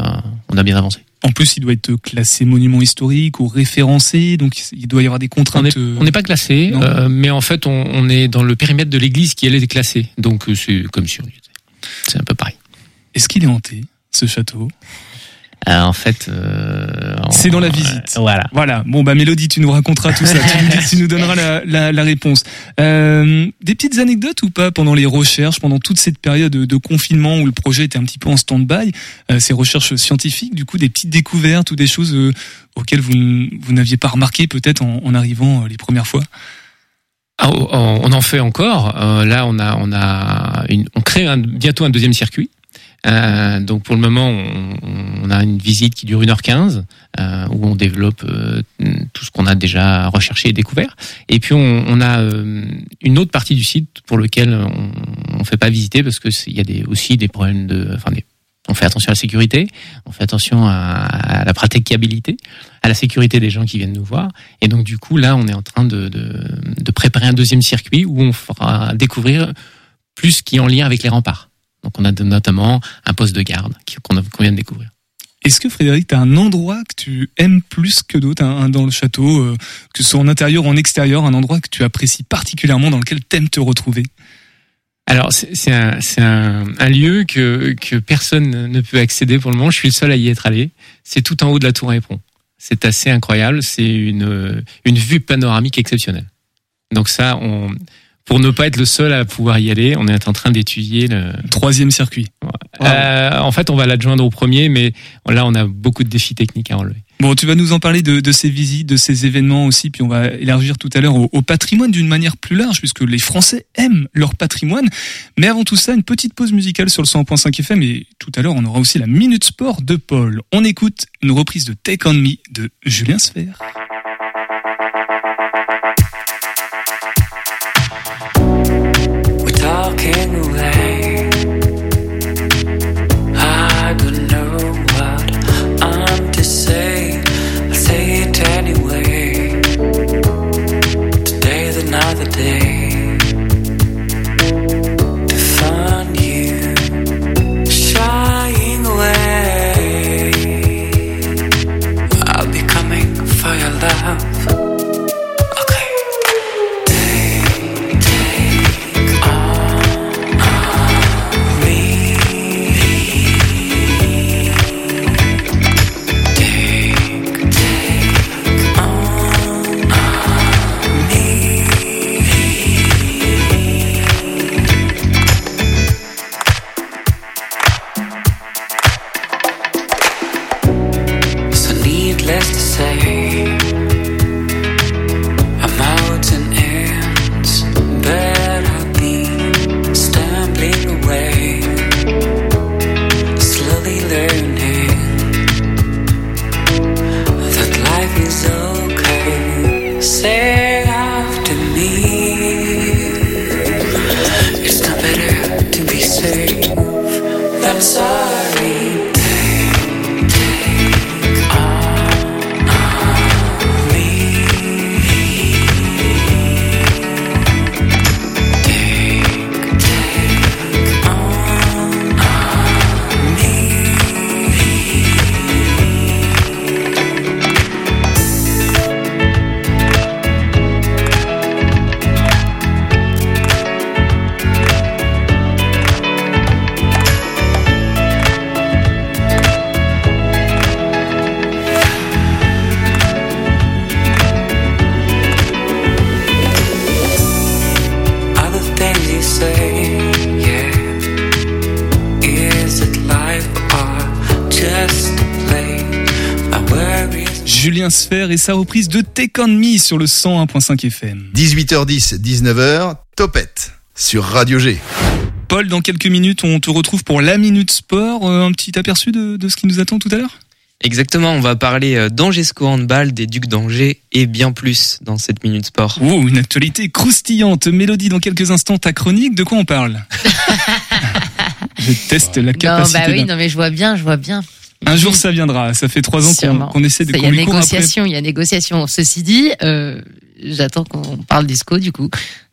[SPEAKER 13] on a bien avancé.
[SPEAKER 4] En plus, il doit être classé monument historique ou référencé. Donc, il doit y avoir des
[SPEAKER 13] On
[SPEAKER 4] contraintes. euh,
[SPEAKER 13] on n'est pas classé, euh, mais en fait, on, on est dans le périmètre de l'église qui elle est classée. Donc euh, c'est comme si on. C'est un peu pareil.
[SPEAKER 4] Est-ce qu'il est hanté, ce château?
[SPEAKER 13] Euh, en fait, euh,
[SPEAKER 4] C'est dans la visite.
[SPEAKER 13] euh, voilà.
[SPEAKER 4] Voilà. Bon, bah, Mélodie, tu nous raconteras tout ça. tu, nous, dis- tu nous donneras la, la, la réponse. Euh, des petites anecdotes ou pas pendant les recherches, pendant toute cette période de, confinement où le projet était un petit peu en stand-by, euh, ces recherches scientifiques, du coup, des petites découvertes ou des choses euh, auxquelles vous, vous n'aviez pas remarqué peut-être en, en arrivant euh, les premières fois?
[SPEAKER 13] Ah, on on en fait encore. Euh, là, on a, on a, une, on crée un- bientôt un deuxième circuit. Euh, donc pour le moment, on, on a une visite qui dure 1h15 euh, où on développe euh, tout ce qu'on a déjà recherché et découvert. Et puis on, on a euh, une autre partie du site pour lequel on ne fait pas visiter parce que il y a des, aussi des problèmes de, enfin des, on fait attention à la sécurité, on fait attention à, à la praticabilité, à la sécurité des gens qui viennent nous voir. Et donc du coup là, on est en train de, de, de préparer un deuxième circuit où on fera découvrir plus ce qui est en lien avec les remparts. Donc on a de- notamment un poste de garde qui- qu'on vient de découvrir.
[SPEAKER 4] Est-ce que Frédéric, tu as un endroit que tu aimes plus que d'autres dans le château, euh, que ce soit en intérieur ou en extérieur, un endroit que tu apprécies particulièrement, dans lequel t'aimes te retrouver?
[SPEAKER 13] Alors c'est un, c'est un, un lieu que, que personne ne peut accéder pour le moment. Je suis le seul à y être allé. C'est tout en haut de la tour à éperon. C'est assez incroyable. C'est une, une vue panoramique exceptionnelle. Donc ça, on, pour ne pas être le seul à pouvoir y aller, on est en train d'étudier le
[SPEAKER 4] troisième circuit.
[SPEAKER 13] Euh, en fait, on va l'adjoindre au premier, mais là, on a beaucoup de défis techniques à relever.
[SPEAKER 4] Bon, tu vas nous en parler de, de ces visites, de ces événements aussi, puis on va élargir tout à l'heure au, au patrimoine d'une manière plus large, puisque les Français aiment leur patrimoine. Mais avant tout ça, une petite pause musicale sur le 100.5 FM, et tout à l'heure, on aura aussi la Minute Sport de Paul. On écoute une reprise de Take On Me de Julien Sfer.
[SPEAKER 15] I'm.
[SPEAKER 4] Julien Sfer et sa reprise de Take On Me sur le 101.5 FM.
[SPEAKER 6] 18h10, 19h, Topette sur Radio G.
[SPEAKER 4] Paul, dans quelques minutes, on te retrouve pour la Minute Sport. Euh, un petit aperçu de, de ce qui nous attend tout à l'heure?
[SPEAKER 16] Exactement, on va parler euh, d'Angesco Handball, des Ducs d'Angers et bien plus dans cette Minute Sport.
[SPEAKER 4] Oh, une actualité croustillante. Mélodie, dans quelques instants, ta chronique, de quoi on parle? Je teste la
[SPEAKER 7] Non,
[SPEAKER 4] capacité.
[SPEAKER 7] bah oui, non, mais je vois bien, je vois bien.
[SPEAKER 4] Un jour, ça viendra. Ça fait trois ans qu'on essaie de
[SPEAKER 7] Ça, Il y a négociation, il y a négociation. Ceci dit, euh, j'attends qu'on parle disco du coup.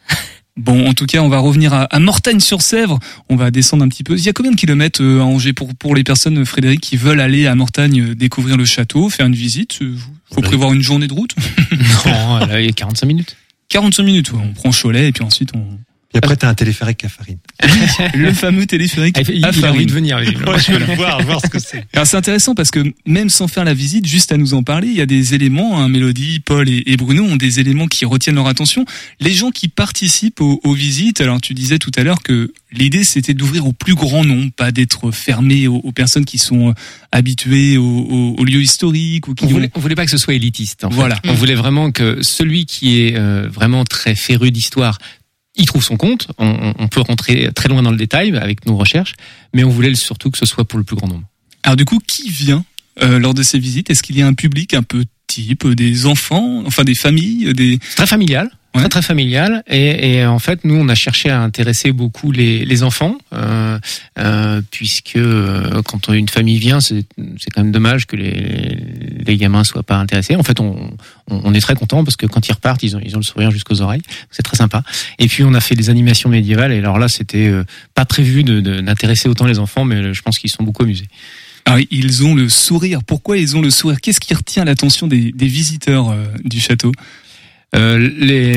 [SPEAKER 4] Bon, en tout cas, on va revenir à, à Mortagne-sur-Sèvre. On va descendre un petit peu. Il y a combien de kilomètres euh, à Angers pour, pour les personnes, Frédéric, qui veulent aller à Mortagne euh, découvrir le château, faire une visite euh, Faut prévoir une journée de route?
[SPEAKER 13] Non, là, il y a 45 minutes.
[SPEAKER 4] 45 minutes, ouais. on prend Cholet et puis ensuite on...
[SPEAKER 5] Et après, t'as un téléphérique à farine.
[SPEAKER 4] le fameux téléphérique
[SPEAKER 13] Ah, il
[SPEAKER 4] à
[SPEAKER 13] a
[SPEAKER 4] farine.
[SPEAKER 13] envie de venir.
[SPEAKER 5] Ouais, je veux le voir, voir ce que c'est.
[SPEAKER 4] Alors c'est intéressant parce que même sans faire la visite, juste à nous en parler, il y a des éléments, hein, Mélodie, Paul et, et Bruno ont des éléments qui retiennent leur attention. Les gens qui participent aux, aux visites, alors tu disais tout à l'heure que l'idée c'était d'ouvrir au plus grand nombre, pas d'être fermé aux, aux personnes qui sont euh, habituées aux, aux- aux lieux historiques ou qui
[SPEAKER 13] On
[SPEAKER 4] ont-
[SPEAKER 13] voulait, on voulait pas que ce soit élitiste. en fait.
[SPEAKER 4] Voilà.
[SPEAKER 13] On voulait vraiment que celui qui est euh, vraiment très féru d'histoire, il trouve son compte. On, on- peut rentrer très loin dans le détail avec nos recherches, mais on voulait surtout que ce soit pour le plus grand nombre.
[SPEAKER 4] Alors du coup, qui vient euh, lors de ces visites? Est-ce qu'il y a un public un peu type, euh, des enfants, enfin des familles, euh, des
[SPEAKER 13] très familial. Très très familial. Et, et en fait nous on a cherché à intéresser beaucoup les, les enfants euh, euh, puisque euh, quand une famille vient c'est c'est quand même dommage que les, les gamins soient pas intéressés. En fait on, on, on est très content parce que quand ils repartent ils ont, ils ont le sourire jusqu'aux oreilles. C'est très sympa. Et puis on a fait des animations médiévales. Et alors là c'était euh, pas prévu de- de- d'intéresser autant les enfants mais je pense qu'ils sont beaucoup amusés.
[SPEAKER 4] Alors, ils ont le sourire. Pourquoi ils ont le sourire? Qu'est-ce qui retient l'attention des, des visiteurs euh, du château?
[SPEAKER 13] Euh, les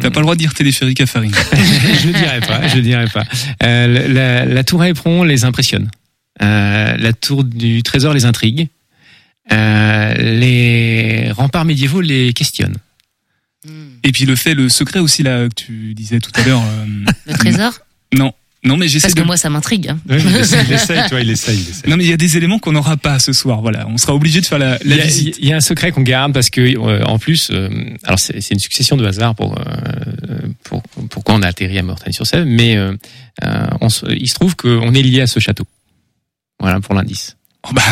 [SPEAKER 4] T'as pas le droit de dire téléphérique à farine.
[SPEAKER 13] je ne dirais pas, je dirais pas. Euh, la, la tour à éperon les impressionne. Euh, la tour du trésor les intrigue. Euh, les remparts médiévaux les questionnent.
[SPEAKER 4] Et puis le fait, le secret aussi là que tu disais tout à l'heure. euh,
[SPEAKER 7] Le trésor?
[SPEAKER 4] Non, non, mais j'essaie
[SPEAKER 7] Parce
[SPEAKER 4] de.
[SPEAKER 7] que moi, ça m'intrigue. hein.
[SPEAKER 5] Il essaye, il essaye, tu vois, il essaye, il essaye.
[SPEAKER 4] Non, mais il y a des éléments qu'on n'aura pas ce soir. Voilà, on sera obligé de faire la,
[SPEAKER 13] Il
[SPEAKER 4] la
[SPEAKER 13] y, a,
[SPEAKER 4] visite.
[SPEAKER 13] il y a un secret qu'on garde parce que euh, en plus, euh, alors c'est c'est une succession de hasards pour, euh, pour pourquoi on a atterri à Mortagne-sur-Sèvre, mais euh, euh, on se- il se trouve qu'on est lié à ce château. Voilà pour l'indice.
[SPEAKER 4] Oh, bah,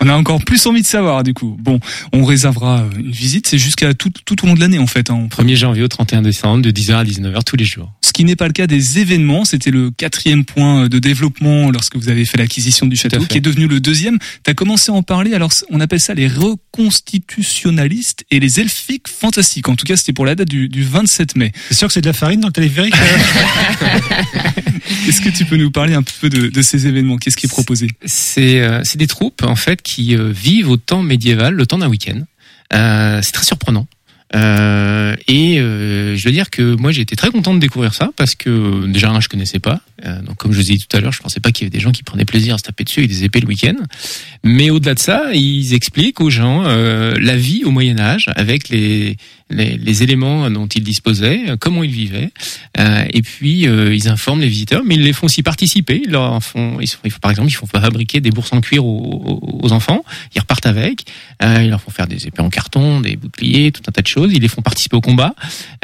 [SPEAKER 4] on a encore plus envie de savoir du coup. Bon, on réservera euh, une visite. C'est jusqu'à tout, tout au long de l'année en fait. hein.
[SPEAKER 13] 1er janvier au 31 décembre de 10h à 19h tous les jours.
[SPEAKER 4] Ce qui n'est pas le cas des événements. C'était le quatrième point de développement lorsque vous avez fait l'acquisition du château, qui est devenu le deuxième. Tu as commencé à en parler. Alors, on appelle ça les reconstitutionnalistes et les elfiques fantastiques. En tout cas, c'était pour la date du, du 27 mai.
[SPEAKER 5] C'est sûr que c'est de la farine dans le téléphérique
[SPEAKER 4] Est-ce que tu peux nous parler un peu de, de ces événements? Qu'est-ce qui est proposé?
[SPEAKER 13] C'est euh, c'est des troupes en fait qui euh, vivent au temps médiéval, le temps d'un week-end. Euh, c'est très surprenant. Euh, et euh, je veux dire que moi j'ai été très content de découvrir ça parce que déjà un, je connaissais pas. Euh, donc comme je vous ai dit tout à l'heure, je pensais pas qu'il y avait des gens qui prenaient plaisir à se taper dessus avec des épées le week-end. Mais au-delà de ça, ils expliquent aux gens euh, la vie au Moyen Âge avec les, les les éléments dont ils disposaient, comment ils vivaient. Euh, et puis euh, ils informent les visiteurs, mais ils les font aussi participer. Ils leur font, ils font- ils font- par exemple, ils font fabriquer des bourses en cuir aux, aux- enfants. Ils repartent avec. Ils leur font faire des épées en carton, des boucliers, tout un tas de choses. Ils les font participer au combat.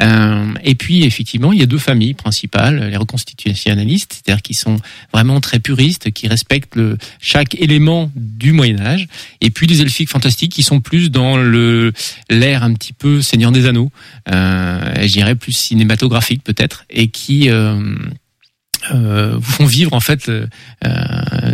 [SPEAKER 13] Euh, et puis effectivement, il y a deux familles principales, les reconstitutionnalistes, c'est-à-dire qui sont vraiment très puristes, qui respectent chaque élément du Moyen Âge, et puis les elfiques fantastiques qui sont plus dans le l'air un petit peu Seigneur des Anneaux, euh, je dirais plus cinématographique peut-être, et qui euh, euh, vous font vivre en fait euh,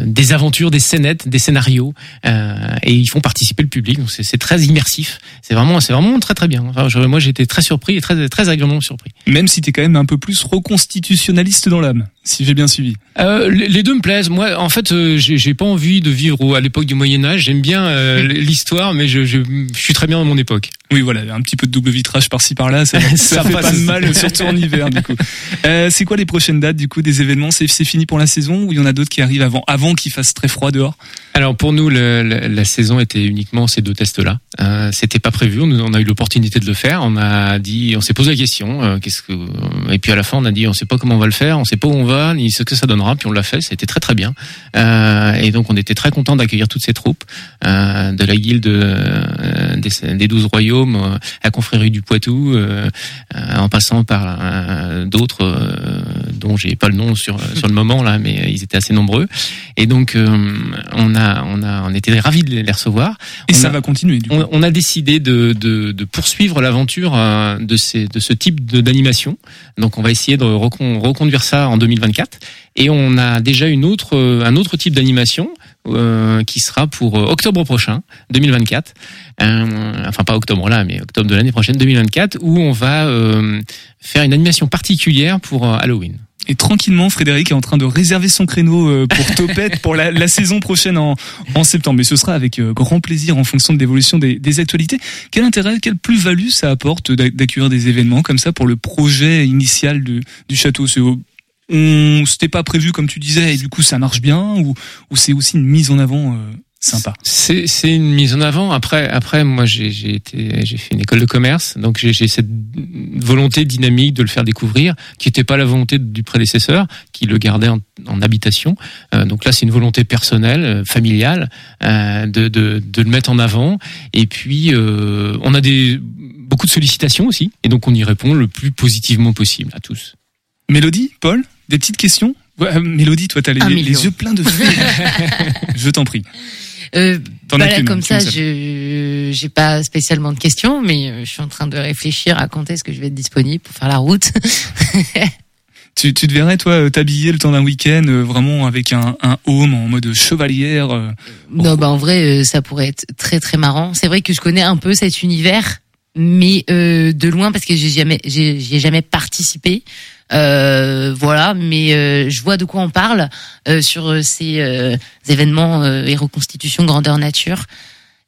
[SPEAKER 13] des aventures, des scénettes, des scénarios, euh, et ils font participer le public. Donc c'est très immersif. C'est vraiment, c'est vraiment très très bien. Enfin, je- moi été très surpris et très très agréablement surpris.
[SPEAKER 4] Même si tu es quand même un peu plus reconstitutionnaliste dans l'âme, si j'ai bien suivi.
[SPEAKER 13] Euh, les deux me plaisent. Moi, en fait, euh, j'ai pas envie de vivre à l'époque du Moyen Âge. J'aime bien euh, l'histoire, mais je, je, je suis très bien dans mon époque.
[SPEAKER 4] Oui, voilà, un petit peu de double vitrage par-ci par-là, ça, ça,
[SPEAKER 13] Ça
[SPEAKER 4] fait
[SPEAKER 13] passe.
[SPEAKER 4] pas de mal, surtout en hiver du coup. Euh, c'est quoi les prochaines dates du coup des événements? C'est fini pour la saison ou il y en a d'autres qui arrivent avant, avant qu'il fasse très froid dehors?
[SPEAKER 13] Alors pour nous, le- la saison était uniquement ces deux tests-là. C'était pas prévu. On, on a eu l'opportunité de le faire. On a dit, on s'est posé la question. Qu'est-ce que Et puis à la fin, on a dit, on sait pas comment on va le faire. On sait pas où on va. Va, ni ce que ça donnera. Puis on l'a fait, c'était très très bien. Euh, et donc on était très content d'accueillir toutes ces troupes euh, de la guilde euh, des, des douze royaumes, euh, la confrérie du Poitou, euh, euh, en passant par euh, d'autres euh, dont j'ai pas le nom sur sur le moment là, mais ils étaient assez nombreux. Et donc euh, on a on a on était ravis de les recevoir.
[SPEAKER 4] Et
[SPEAKER 13] On
[SPEAKER 4] ça
[SPEAKER 13] a-
[SPEAKER 4] va continuer. Du coup.
[SPEAKER 13] on, on a décidé de, de, de poursuivre l'aventure euh, de, ces, de ce type d'animation. Donc on va essayer de recon- reconduire ça en 2024. Et on a déjà une autre, euh, un autre type d'animation euh, qui sera pour euh, octobre prochain, 2024. Euh, enfin pas octobre là, mais octobre de l'année prochaine, 2024, où on va faire une animation particulière pour Halloween.
[SPEAKER 4] Et tranquillement, Frédéric est en train de réserver son créneau pour Topette pour la, saison prochaine en, en septembre. Mais ce sera avec grand plaisir en fonction de l'évolution des, actualités. Quel intérêt, quelle plus-value ça apporte d'ac- d'accueillir des événements comme ça pour le projet initial du, du château? On c'était pas prévu comme tu disais et du coup ça marche bien ou, ou c'est aussi une mise en avant euh, sympa?
[SPEAKER 13] C'est c'est une mise en avant. Après après moi j'ai j'ai été j'ai fait une école de commerce donc j'ai j'ai cette volonté dynamique de le faire découvrir qui n'était pas la volonté du prédécesseur qui le gardait en, en habitation. Euh, donc là c'est une volonté personnelle euh, familiale euh, de, de de le mettre en avant et puis euh, on a des beaucoup de sollicitations aussi et donc on y répond le plus positivement possible à tous.
[SPEAKER 4] Mélodie, Paul, des petites questions Ouais, euh, Mélodie, toi t'as les, les yeux pleins de feu. Je t'en prie.
[SPEAKER 7] Euh, bah là, comme ça, je j'ai pas spécialement de questions, mais euh, je suis en train de réfléchir à quand est-ce que je vais être disponible pour faire la route.
[SPEAKER 4] Tu, tu te verrais, toi, euh, t'habiller le temps d'un week-end, euh, vraiment avec un, un home en mode chevalière. euh,
[SPEAKER 7] non, bah en vrai, ça pourrait être très très marrant. C'est vrai que je connais un peu cet univers, mais de loin parce que j'ai jamais, j'ai j'y ai jamais participé. Euh, voilà, mais euh, je vois de quoi on parle euh, sur euh, ces euh, événements euh, et reconstitutions grandeur nature.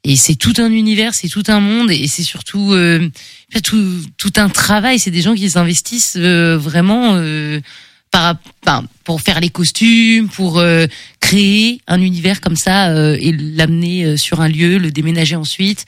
[SPEAKER 7] Et c'est tout un univers, c'est tout un monde, et c'est surtout euh, tout, tout un travail. C'est des gens qui s'investissent euh, vraiment euh, par, enfin, pour faire les costumes, pour euh, créer un univers comme ça euh, et l'amener euh, sur un lieu, le déménager ensuite.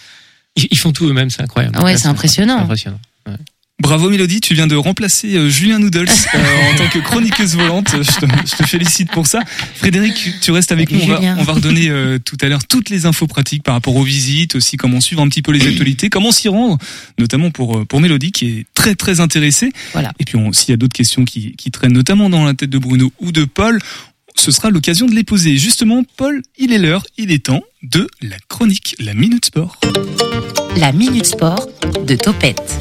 [SPEAKER 13] Ils, ils font tout eux-mêmes, c'est incroyable.
[SPEAKER 7] Ah ouais, c'est impressionnant.
[SPEAKER 13] Impressionnant. Ouais.
[SPEAKER 4] Bravo Mélodie, tu viens de remplacer euh, Julien Noodles euh, en tant que chroniqueuse volante. Je te, je te félicite pour ça. Frédéric, tu restes avec nous. On va,
[SPEAKER 7] Julien.
[SPEAKER 4] on va redonner euh, tout à l'heure toutes les infos pratiques par rapport aux visites, aussi comment suivre un petit peu les actualités, comment s'y rendre, notamment pour pour Mélodie qui est très très intéressée.
[SPEAKER 7] Voilà.
[SPEAKER 4] Et puis s'il y a d'autres questions qui, qui traînent, notamment dans la tête de Bruno ou de Paul, ce sera l'occasion de les poser. Justement, Paul, il est l'heure, il est temps de la chronique, la minute sport.
[SPEAKER 7] La minute sport de Topette.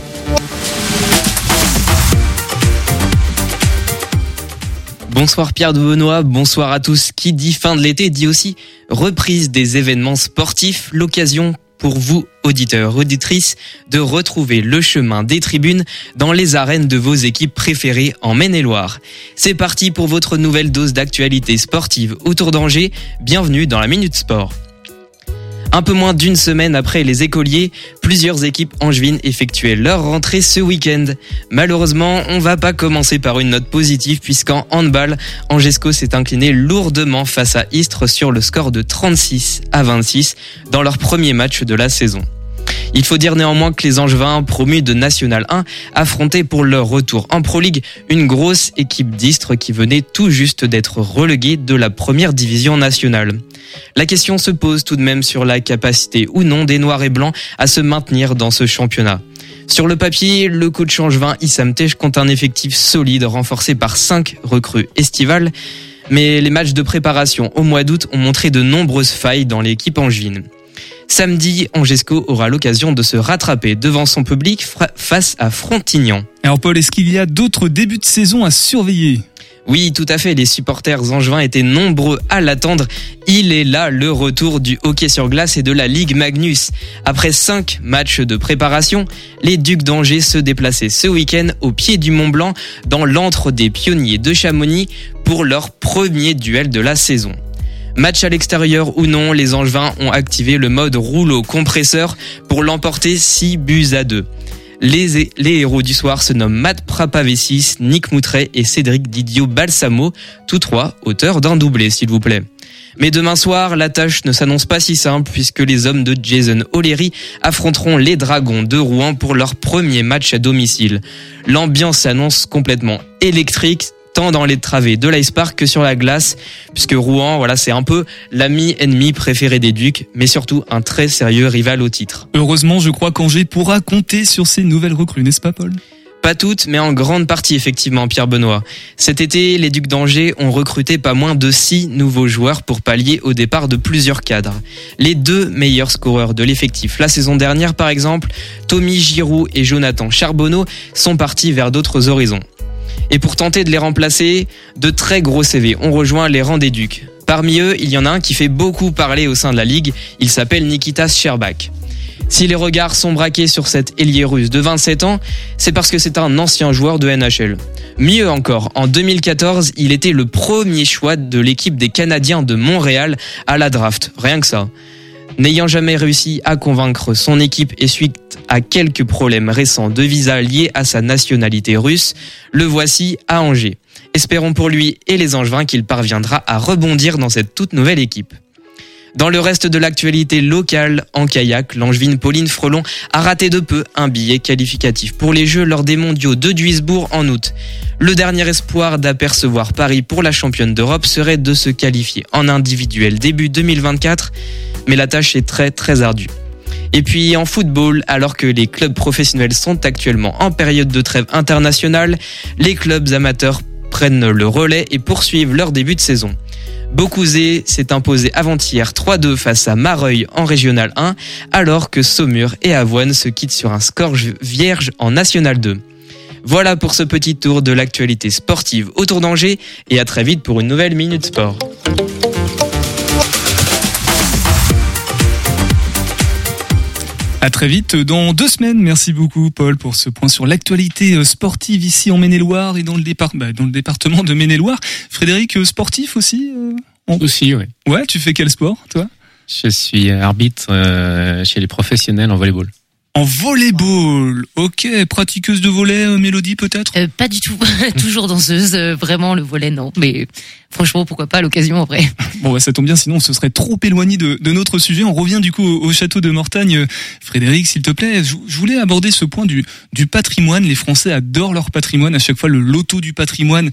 [SPEAKER 16] Bonsoir Pierre de Benoît, bonsoir à tous. Qui dit fin de l'été dit aussi reprise des événements sportifs, l'occasion pour vous, auditeurs, auditrices, de retrouver le chemin des tribunes dans les arènes de vos équipes préférées en Maine-et-Loire. C'est parti pour votre nouvelle dose d'actualité sportive autour d'Angers. Bienvenue dans la Minute Sport. Un peu moins d'une semaine après les écoliers, plusieurs équipes angevines effectuaient leur rentrée ce week-end. Malheureusement, on va pas commencer par une note positive puisqu'en handball, Angesco s'est incliné lourdement face à Istres sur le score de 36 à 26 dans leur premier match de la saison. Il faut dire néanmoins que les Angevins, promus de National 1, affrontaient pour leur retour en Pro League une grosse équipe d'Istres qui venait tout juste d'être reléguée de la première division nationale. La question se pose tout de même sur la capacité ou non des Noirs et Blancs à se maintenir dans ce championnat. Sur le papier, le coach angevin Issam Tej compte un effectif solide renforcé par 5 recrues estivales, mais les matchs de préparation au mois d'août ont montré de nombreuses failles dans l'équipe angevine. Samedi, Angesco aura l'occasion de se rattraper devant son public face à Frontignan.
[SPEAKER 4] Alors Paul, est-ce qu'il y a d'autres débuts de saison à surveiller?
[SPEAKER 16] Oui, tout à fait, les supporters angevins étaient nombreux à l'attendre. Il est là le retour du hockey sur glace et de la Ligue Magnus. Après cinq matchs de préparation, les Ducs d'Angers se déplaçaient ce week-end au pied du Mont Blanc dans l'antre des pionniers de Chamonix pour leur premier duel de la saison. Match à l'extérieur ou non, les Angevins ont activé le mode rouleau compresseur pour l'emporter 6 buts à 2. Les, héros du soir se nomment Matt Prapavessis, Nick Moutret et Cédric Didio Balsamo, tous trois auteurs d'un doublé s'il vous plaît. Mais demain soir, la tâche ne s'annonce pas si simple puisque les hommes de Jason O'Leary affronteront les Dragons de Rouen pour leur premier match à domicile. L'ambiance s'annonce complètement électrique tant dans les travées de l'Ice Park que sur la glace, puisque Rouen, voilà, c'est un peu l'ami ennemi préféré des Ducs, mais surtout un très sérieux rival au titre.
[SPEAKER 4] Heureusement, je crois qu'Angers pourra compter sur ces nouvelles recrues, n'est-ce pas, Paul?
[SPEAKER 16] Pas toutes, mais en grande partie effectivement, Pierre Benoît. Cet été, les Ducs d'Angers ont recruté pas moins de six nouveaux joueurs pour pallier au départ de plusieurs cadres. Les deux meilleurs scoreurs de l'effectif la saison dernière, par exemple, Tommy Giroud et Jonathan Charbonneau, sont partis vers d'autres horizons. Et pour tenter de les remplacer, de très gros CV ont rejoint les rangs des Ducs. Parmi eux, il y en a un qui fait beaucoup parler au sein de la ligue, il s'appelle Nikitas Sherbak. Si les regards sont braqués sur cet ailier russe de 27 ans, c'est parce que c'est un ancien joueur de NHL. Mieux encore, en 2014, il était le premier choix de l'équipe des Canadiens de Montréal à la draft. Rien que ça. N'ayant jamais réussi à convaincre son équipe et suite à quelques problèmes récents de visa liés à sa nationalité russe, le voici à Angers. Espérons pour lui et les Angevins qu'il parviendra à rebondir dans cette toute nouvelle équipe. Dans le reste de l'actualité locale, en kayak, l'angevine Pauline Frelon a raté de peu un billet qualificatif pour les Jeux lors des mondiaux de Duisbourg en août. Le dernier espoir d'apercevoir Paris pour la championne d'Europe serait de se qualifier en individuel début 2024, mais la tâche est très très ardue. Et puis en football, alors que les clubs professionnels sont actuellement en période de trêve internationale, les clubs amateurs prennent le relais et poursuivent leur début de saison. Beaucouzé s'est imposé avant-hier 3-2 face à Mareuil en Régional 1, alors que Saumur et Avoine se quittent sur un score vierge en National 2. Voilà pour ce petit tour de l'actualité sportive autour d'Angers et à très vite pour une nouvelle Minute Sport.
[SPEAKER 4] À très vite dans deux semaines. Merci beaucoup Paul pour ce point sur l'actualité euh, sportive ici en Maine-et-Loire et dans le, départ, bah, dans le département de Maine-et-Loire. Frédéric, euh, sportif aussi euh,
[SPEAKER 13] Aussi, oui.
[SPEAKER 4] Ouais, tu fais quel sport toi?
[SPEAKER 13] Je suis arbitre euh, chez les professionnels en volleyball.
[SPEAKER 4] En volleyball. Ok, pratiqueuse de volley, euh, Mélodie peut-être?
[SPEAKER 7] Euh, Pas du tout. Toujours danseuse. euh, vraiment, le volet, non. Mais franchement, pourquoi pas à l'occasion après.
[SPEAKER 4] Bon, bah, ça tombe bien, sinon on se serait trop éloigné de, de notre sujet. On revient du coup au, au château de Mortagne. Frédéric, s'il te plaît, je, je voulais aborder ce point du, du patrimoine. Les Français adorent leur patrimoine. À chaque fois, le loto du patrimoine,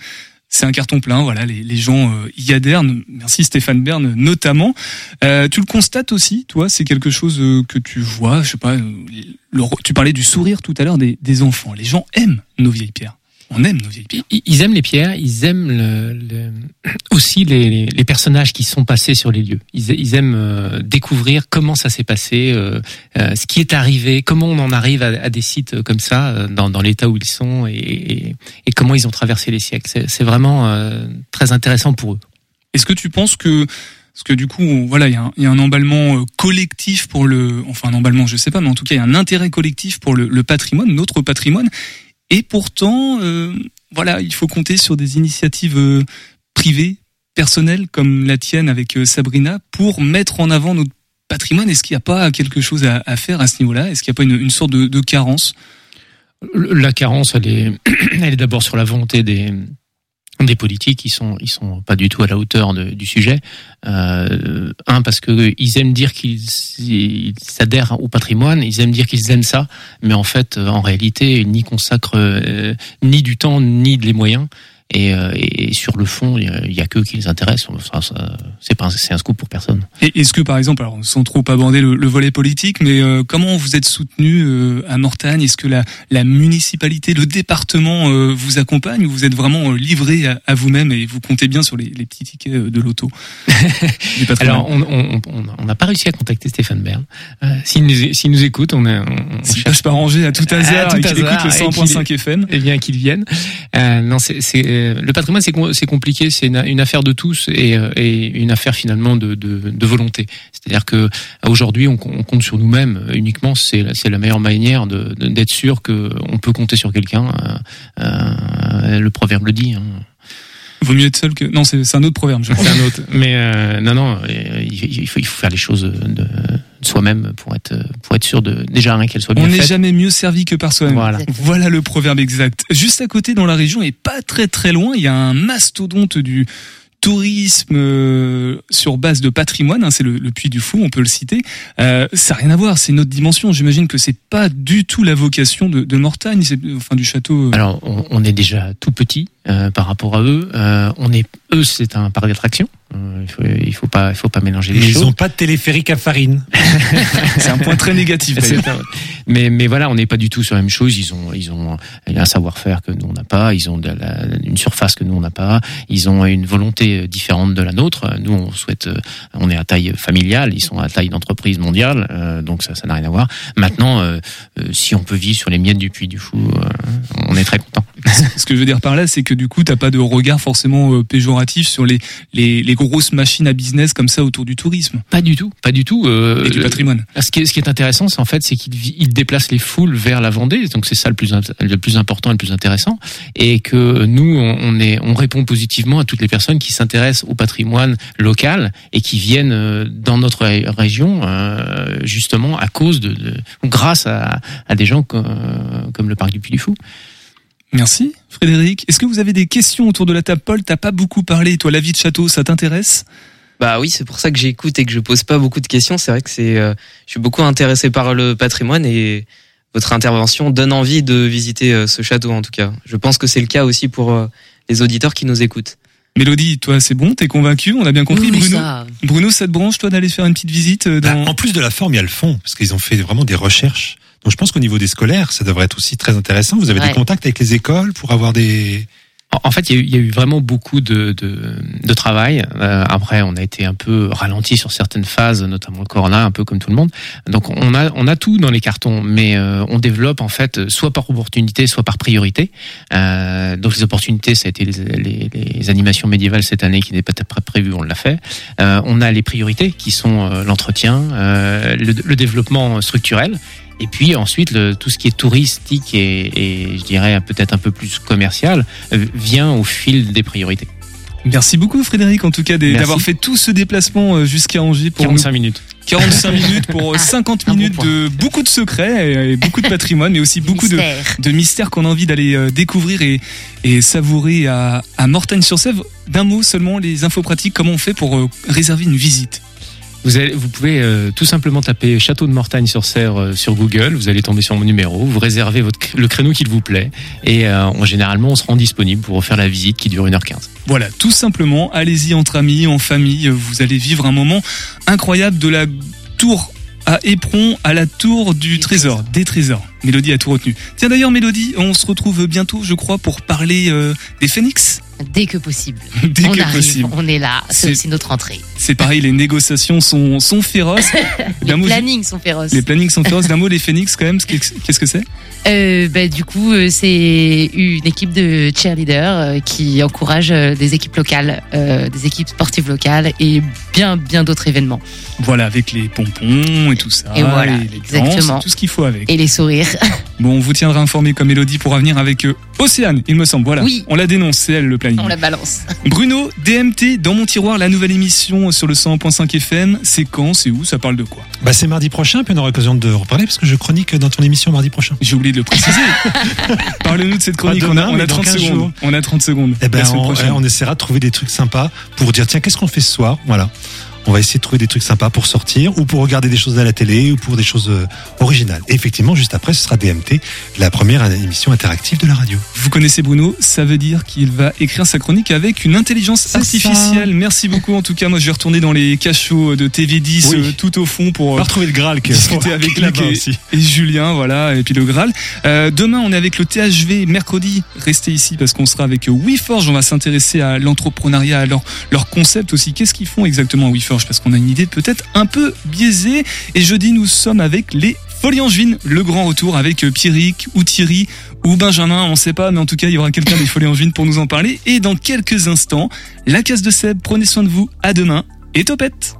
[SPEAKER 4] c'est un carton plein. Voilà, les, gens euh, y adhèrent. Merci Stéphane Bern notamment. Euh, tu le constates aussi, toi, c'est quelque chose euh, que tu vois. Je sais pas. euh, tu parlais du sourire tout à l'heure des enfants. Les gens aiment nos vieilles pierres. On aime nos vieilles pierres.
[SPEAKER 13] Ils- aiment les pierres, ils aiment le, le- aussi les, personnages qui sont passés sur les lieux. Ils, ils aiment euh, découvrir comment ça s'est passé, euh, euh, ce qui est arrivé, comment on en arrive à, à des sites comme ça, dans, dans l'état où ils sont, et, et- et comment ils ont traversé les siècles. C'est vraiment euh, très intéressant pour eux.
[SPEAKER 4] Est-ce que tu penses que parce que du coup, voilà, il y, a un- il y a un emballement collectif pour le, enfin un emballement, je sais pas, mais en tout cas, il y a un intérêt collectif pour le, le patrimoine, notre patrimoine, et pourtant, euh, voilà, il faut compter sur des initiatives euh, privées, personnelles, comme la tienne avec euh, Sabrina, pour mettre en avant notre patrimoine. Est-ce qu'il n'y a pas quelque chose à, faire à ce niveau-là? Est-ce qu'il n'y a pas une, une sorte de, de carence?
[SPEAKER 13] La carence, elle est, elle est d'abord sur la volonté des des politiques, ils sont ils sont pas du tout à la hauteur du sujet. Euh, un parce que ils aiment dire qu'ils ils s'adhèrent au patrimoine, ils aiment dire qu'ils aiment ça, mais en fait, en réalité, ils n'y consacrent euh, ni du temps ni de les moyens. Et, euh, et sur le fond, il y a- a, que qui les intéressent. Ça, c'est pas un- c'est un scoop pour personne.
[SPEAKER 4] Et est-ce que, par exemple, alors sans trop aborder le, le volet politique, mais euh, comment vous êtes soutenu euh, à Mortagne? Est-ce que la, la municipalité, le département euh, vous accompagne ou vous êtes vraiment euh, livré à, à vous-même et vous comptez bien sur les, les petits tickets euh, de l'auto?
[SPEAKER 13] Alors, on n'a pas réussi à contacter Stéphane Bern. Euh, S'il nous, s'il nous écoute, on, a, on, on
[SPEAKER 4] passe par Angers à tout hasard
[SPEAKER 13] À
[SPEAKER 4] et
[SPEAKER 13] tout
[SPEAKER 4] qu'il écoute le
[SPEAKER 13] et
[SPEAKER 4] 100.5
[SPEAKER 13] qu'il-
[SPEAKER 4] FM.
[SPEAKER 13] Eh bien, qu'ils viennent. Euh, non, c'est c'est, le patrimoine, c'est com- c'est compliqué. C'est une, affaire de tous et, euh, et une affaire finalement de, de, de volonté. C'est-à-dire que euh, aujourd'hui, on, on compte sur nous-mêmes euh, uniquement. C'est la- meilleure manière d'être sûr que on peut compter sur quelqu'un. Euh, euh, le proverbe le dit. Hein.
[SPEAKER 4] Vaut mieux être seul que. Non, c'est un autre proverbe, je crois.
[SPEAKER 13] C'est un autre. Mais euh, non, non, euh, il, il faut, il faut faire les choses de, de soi-même pour être, pour être sûr de déjà rien qu'elles soient bien
[SPEAKER 4] On n'est jamais mieux servi que par soi-même.
[SPEAKER 13] Voilà.
[SPEAKER 4] Voilà le proverbe exact. Juste à côté, dans la région, et pas très très loin, il y a un mastodonte du tourisme euh, sur base de patrimoine, hein, c'est le, le Puy du Fou, on peut le citer. Euh, ça n'a rien à voir, c'est une autre dimension. J'imagine que c'est pas du tout la vocation de, de Mortagne, c'est- enfin du château. euh.
[SPEAKER 13] Alors, on, on est déjà tout petit euh, par rapport à eux. Euh, on est eux, c'est un parc d'attractions. Euh, il faut, il faut pas, il faut pas mélanger les
[SPEAKER 17] Ils
[SPEAKER 13] choses.
[SPEAKER 17] ont pas de téléphérique à farine.
[SPEAKER 4] c'est un point très négatif.
[SPEAKER 13] Un- mais mais voilà, on n'est pas du tout sur la même chose. Ils ont ils ont un savoir-faire que nous on n'a pas. Ils ont de la- une surface que nous on n'a pas. Ils ont une volonté différente de la nôtre. Nous on souhaite, on est à taille familiale. Ils sont à taille d'entreprise mondiale. euh, donc ça ça n'a rien à voir. Maintenant, euh, euh, si on peut vivre sur les miettes du Puy du Fou, euh, on est très content.
[SPEAKER 4] Ce que je veux dire par là, c'est que du coup, t'as pas de regard forcément euh, péjoratif sur les, les, les grosses machines à business comme ça autour du tourisme.
[SPEAKER 13] Pas du tout, pas du tout. euh,
[SPEAKER 4] Et du patrimoine.
[SPEAKER 13] Ce qui est, ce qui est intéressant, c'est en fait, c'est qu'il il déplace les foules vers la Vendée, donc c'est ça le plus le plus important et le plus intéressant, et que nous, on, on est, on répond positivement à toutes les personnes qui s'intéressent au patrimoine local et qui viennent euh, dans notre ré- région euh, justement à cause de, de- grâce à, à des gens comme, comme le parc du Puy du Fou.
[SPEAKER 4] Merci, Frédéric. Est-ce que vous avez des questions autour de la table? Paul, t'as pas beaucoup parlé. Toi, la vie de château, ça t'intéresse?
[SPEAKER 16] Bah oui, c'est pour ça que j'écoute et que je pose pas beaucoup de questions. C'est vrai que c'est, euh, je suis beaucoup intéressé par le patrimoine et votre intervention donne envie de visiter euh, ce château en tout cas. Je pense que c'est le cas aussi pour euh, les auditeurs qui nous écoutent.
[SPEAKER 4] Mélodie, toi, c'est bon? T'es convaincu? On a bien compris,
[SPEAKER 7] Oui,
[SPEAKER 4] Bruno?
[SPEAKER 7] ça.
[SPEAKER 4] Bruno, ça te branche, toi, d'aller faire une petite visite euh,
[SPEAKER 17] Bah, en plus de la forme, il y a le fond, parce qu'ils ont fait vraiment des recherches. Donc je pense qu'au niveau des scolaires, ça devrait être aussi très intéressant. Vous avez
[SPEAKER 13] Ouais.
[SPEAKER 17] des contacts avec les écoles pour avoir des...
[SPEAKER 13] En- fait, il y, a eu- il y a eu vraiment beaucoup de, de, de travail. Euh, après, on a été un peu ralenti sur certaines phases, notamment le corona, un peu comme tout le monde. Donc, on a, on a tout dans les cartons, mais euh, on développe en fait soit par opportunité, soit par priorité. Euh, donc, les opportunités, ça a été les, les, les animations médiévales cette année qui n'est pas pré- prévu, on l'a fait. Euh, on a les priorités qui sont euh, l'entretien, euh, le, le développement structurel. Et puis ensuite, le, tout ce qui est touristique et, et je dirais peut-être un peu plus commercial euh, vient au fil des priorités.
[SPEAKER 4] Merci beaucoup, Frédéric, en tout cas, d'avoir fait tout ce déplacement euh, jusqu'à Angers pour
[SPEAKER 13] 45
[SPEAKER 4] nous-
[SPEAKER 13] minutes.
[SPEAKER 4] 45 minutes pour euh, 50 minutes de beaucoup de secrets et, et beaucoup de patrimoine, mais aussi beaucoup de,
[SPEAKER 7] Mystère.
[SPEAKER 4] de mystères qu'on a envie d'aller euh, découvrir et, et savourer à, à Mortagne-sur-Sèvre. D'un mot seulement, les infos pratiques, comment on fait pour euh, réserver une visite?
[SPEAKER 13] Vous, allez, vous pouvez euh, tout simplement taper Château de Mortagne sur Serre euh, sur Google, vous allez tomber sur mon numéro, vous réservez votre, le créneau qu'il vous plaît et euh, on- généralement on se rend disponible pour faire la visite qui dure 1h15.
[SPEAKER 4] Voilà, tout simplement, allez-y entre amis, en famille, vous allez vivre un moment incroyable de la tour à Éperon à la tour du trésor, des trésors. Mélodie a tout retenu. Tiens d'ailleurs Mélodie, on se retrouve bientôt je crois pour parler euh, des phénix.
[SPEAKER 7] Dès que possible.
[SPEAKER 4] Dès
[SPEAKER 7] on
[SPEAKER 4] que
[SPEAKER 7] arrive,
[SPEAKER 4] possible.
[SPEAKER 7] on est là,
[SPEAKER 4] C'est-
[SPEAKER 7] notre entrée.
[SPEAKER 4] C'est pareil, les négociations sont, sont féroces.
[SPEAKER 7] Les plannings sont féroces.
[SPEAKER 4] Les plannings sont féroces. D'un mot, les phénix quand même, qu'est-ce que c'est?
[SPEAKER 7] Euh, bah, du coup, euh, c'est une équipe de cheerleaders euh, qui encourage des équipes locales, euh, des équipes sportives locales et bien, bien d'autres événements.
[SPEAKER 4] Voilà, avec les pompons et tout ça.
[SPEAKER 7] Et voilà,
[SPEAKER 4] les
[SPEAKER 7] exactement.
[SPEAKER 4] c'est tout ce qu'il faut avec.
[SPEAKER 7] Et les sourires.
[SPEAKER 4] Bon, on vous tiendra informé comme Mélodie pour avenir avec euh, Océane, il me semble. Voilà.
[SPEAKER 7] Oui.
[SPEAKER 4] On la dénonce, c'est elle le planning.
[SPEAKER 7] On la balance.
[SPEAKER 4] Bruno, DMT, dans mon tiroir, la nouvelle émission sur le 100.5 FM. C'est quand, c'est où, ça parle de quoi?
[SPEAKER 17] Bah c'est mardi prochain, puis on aura l'occasion de reparler, parce que je chronique dans ton émission mardi prochain.
[SPEAKER 4] J'ai oublié de le préciser. Parle-nous de cette chronique, on a, on a
[SPEAKER 17] mais dans
[SPEAKER 4] 30
[SPEAKER 17] 15
[SPEAKER 4] secondes. On a 30 secondes.
[SPEAKER 17] Eh ben,
[SPEAKER 4] la semaine
[SPEAKER 17] on,
[SPEAKER 4] prochaine.
[SPEAKER 17] on essaiera de trouver des trucs sympas pour dire tiens qu'est-ce qu'on fait ce soir? Voilà on va essayer de trouver des trucs sympas pour sortir ou pour regarder des choses à la télé ou pour des choses euh, originales et effectivement juste après ce sera DMT la première émission interactive de la radio
[SPEAKER 4] Vous connaissez Bruno, ça veut dire qu'il va écrire sa chronique avec une intelligence artificielle. Merci beaucoup. En tout cas, moi, je vais retourner dans les cachots de TV10
[SPEAKER 17] Oui.
[SPEAKER 4] euh, tout au fond pour
[SPEAKER 17] on
[SPEAKER 4] euh,
[SPEAKER 17] va retrouver le Graal qui est-
[SPEAKER 4] discuter avec Luc et,
[SPEAKER 17] aussi.
[SPEAKER 4] et Julien, voilà, et puis le Graal. Euh, demain, on est avec le THV. Mercredi, restez ici parce qu'on sera avec euh, WeForge. On va s'intéresser à l'entrepreneuriat, à leur, leur concept aussi. Qu'est-ce qu'ils font exactement à WeForge? Parce qu'on a une idée peut-être un peu biaisée. Et jeudi, nous sommes avec les Folies le grand retour avec euh, Pierrick ou Thierry ou Benjamin, on sait pas, mais en tout cas, il y aura quelqu'un des Folies Angevines pour nous en parler. Et dans quelques instants, la case de Seb, prenez soin de vous, à demain et topette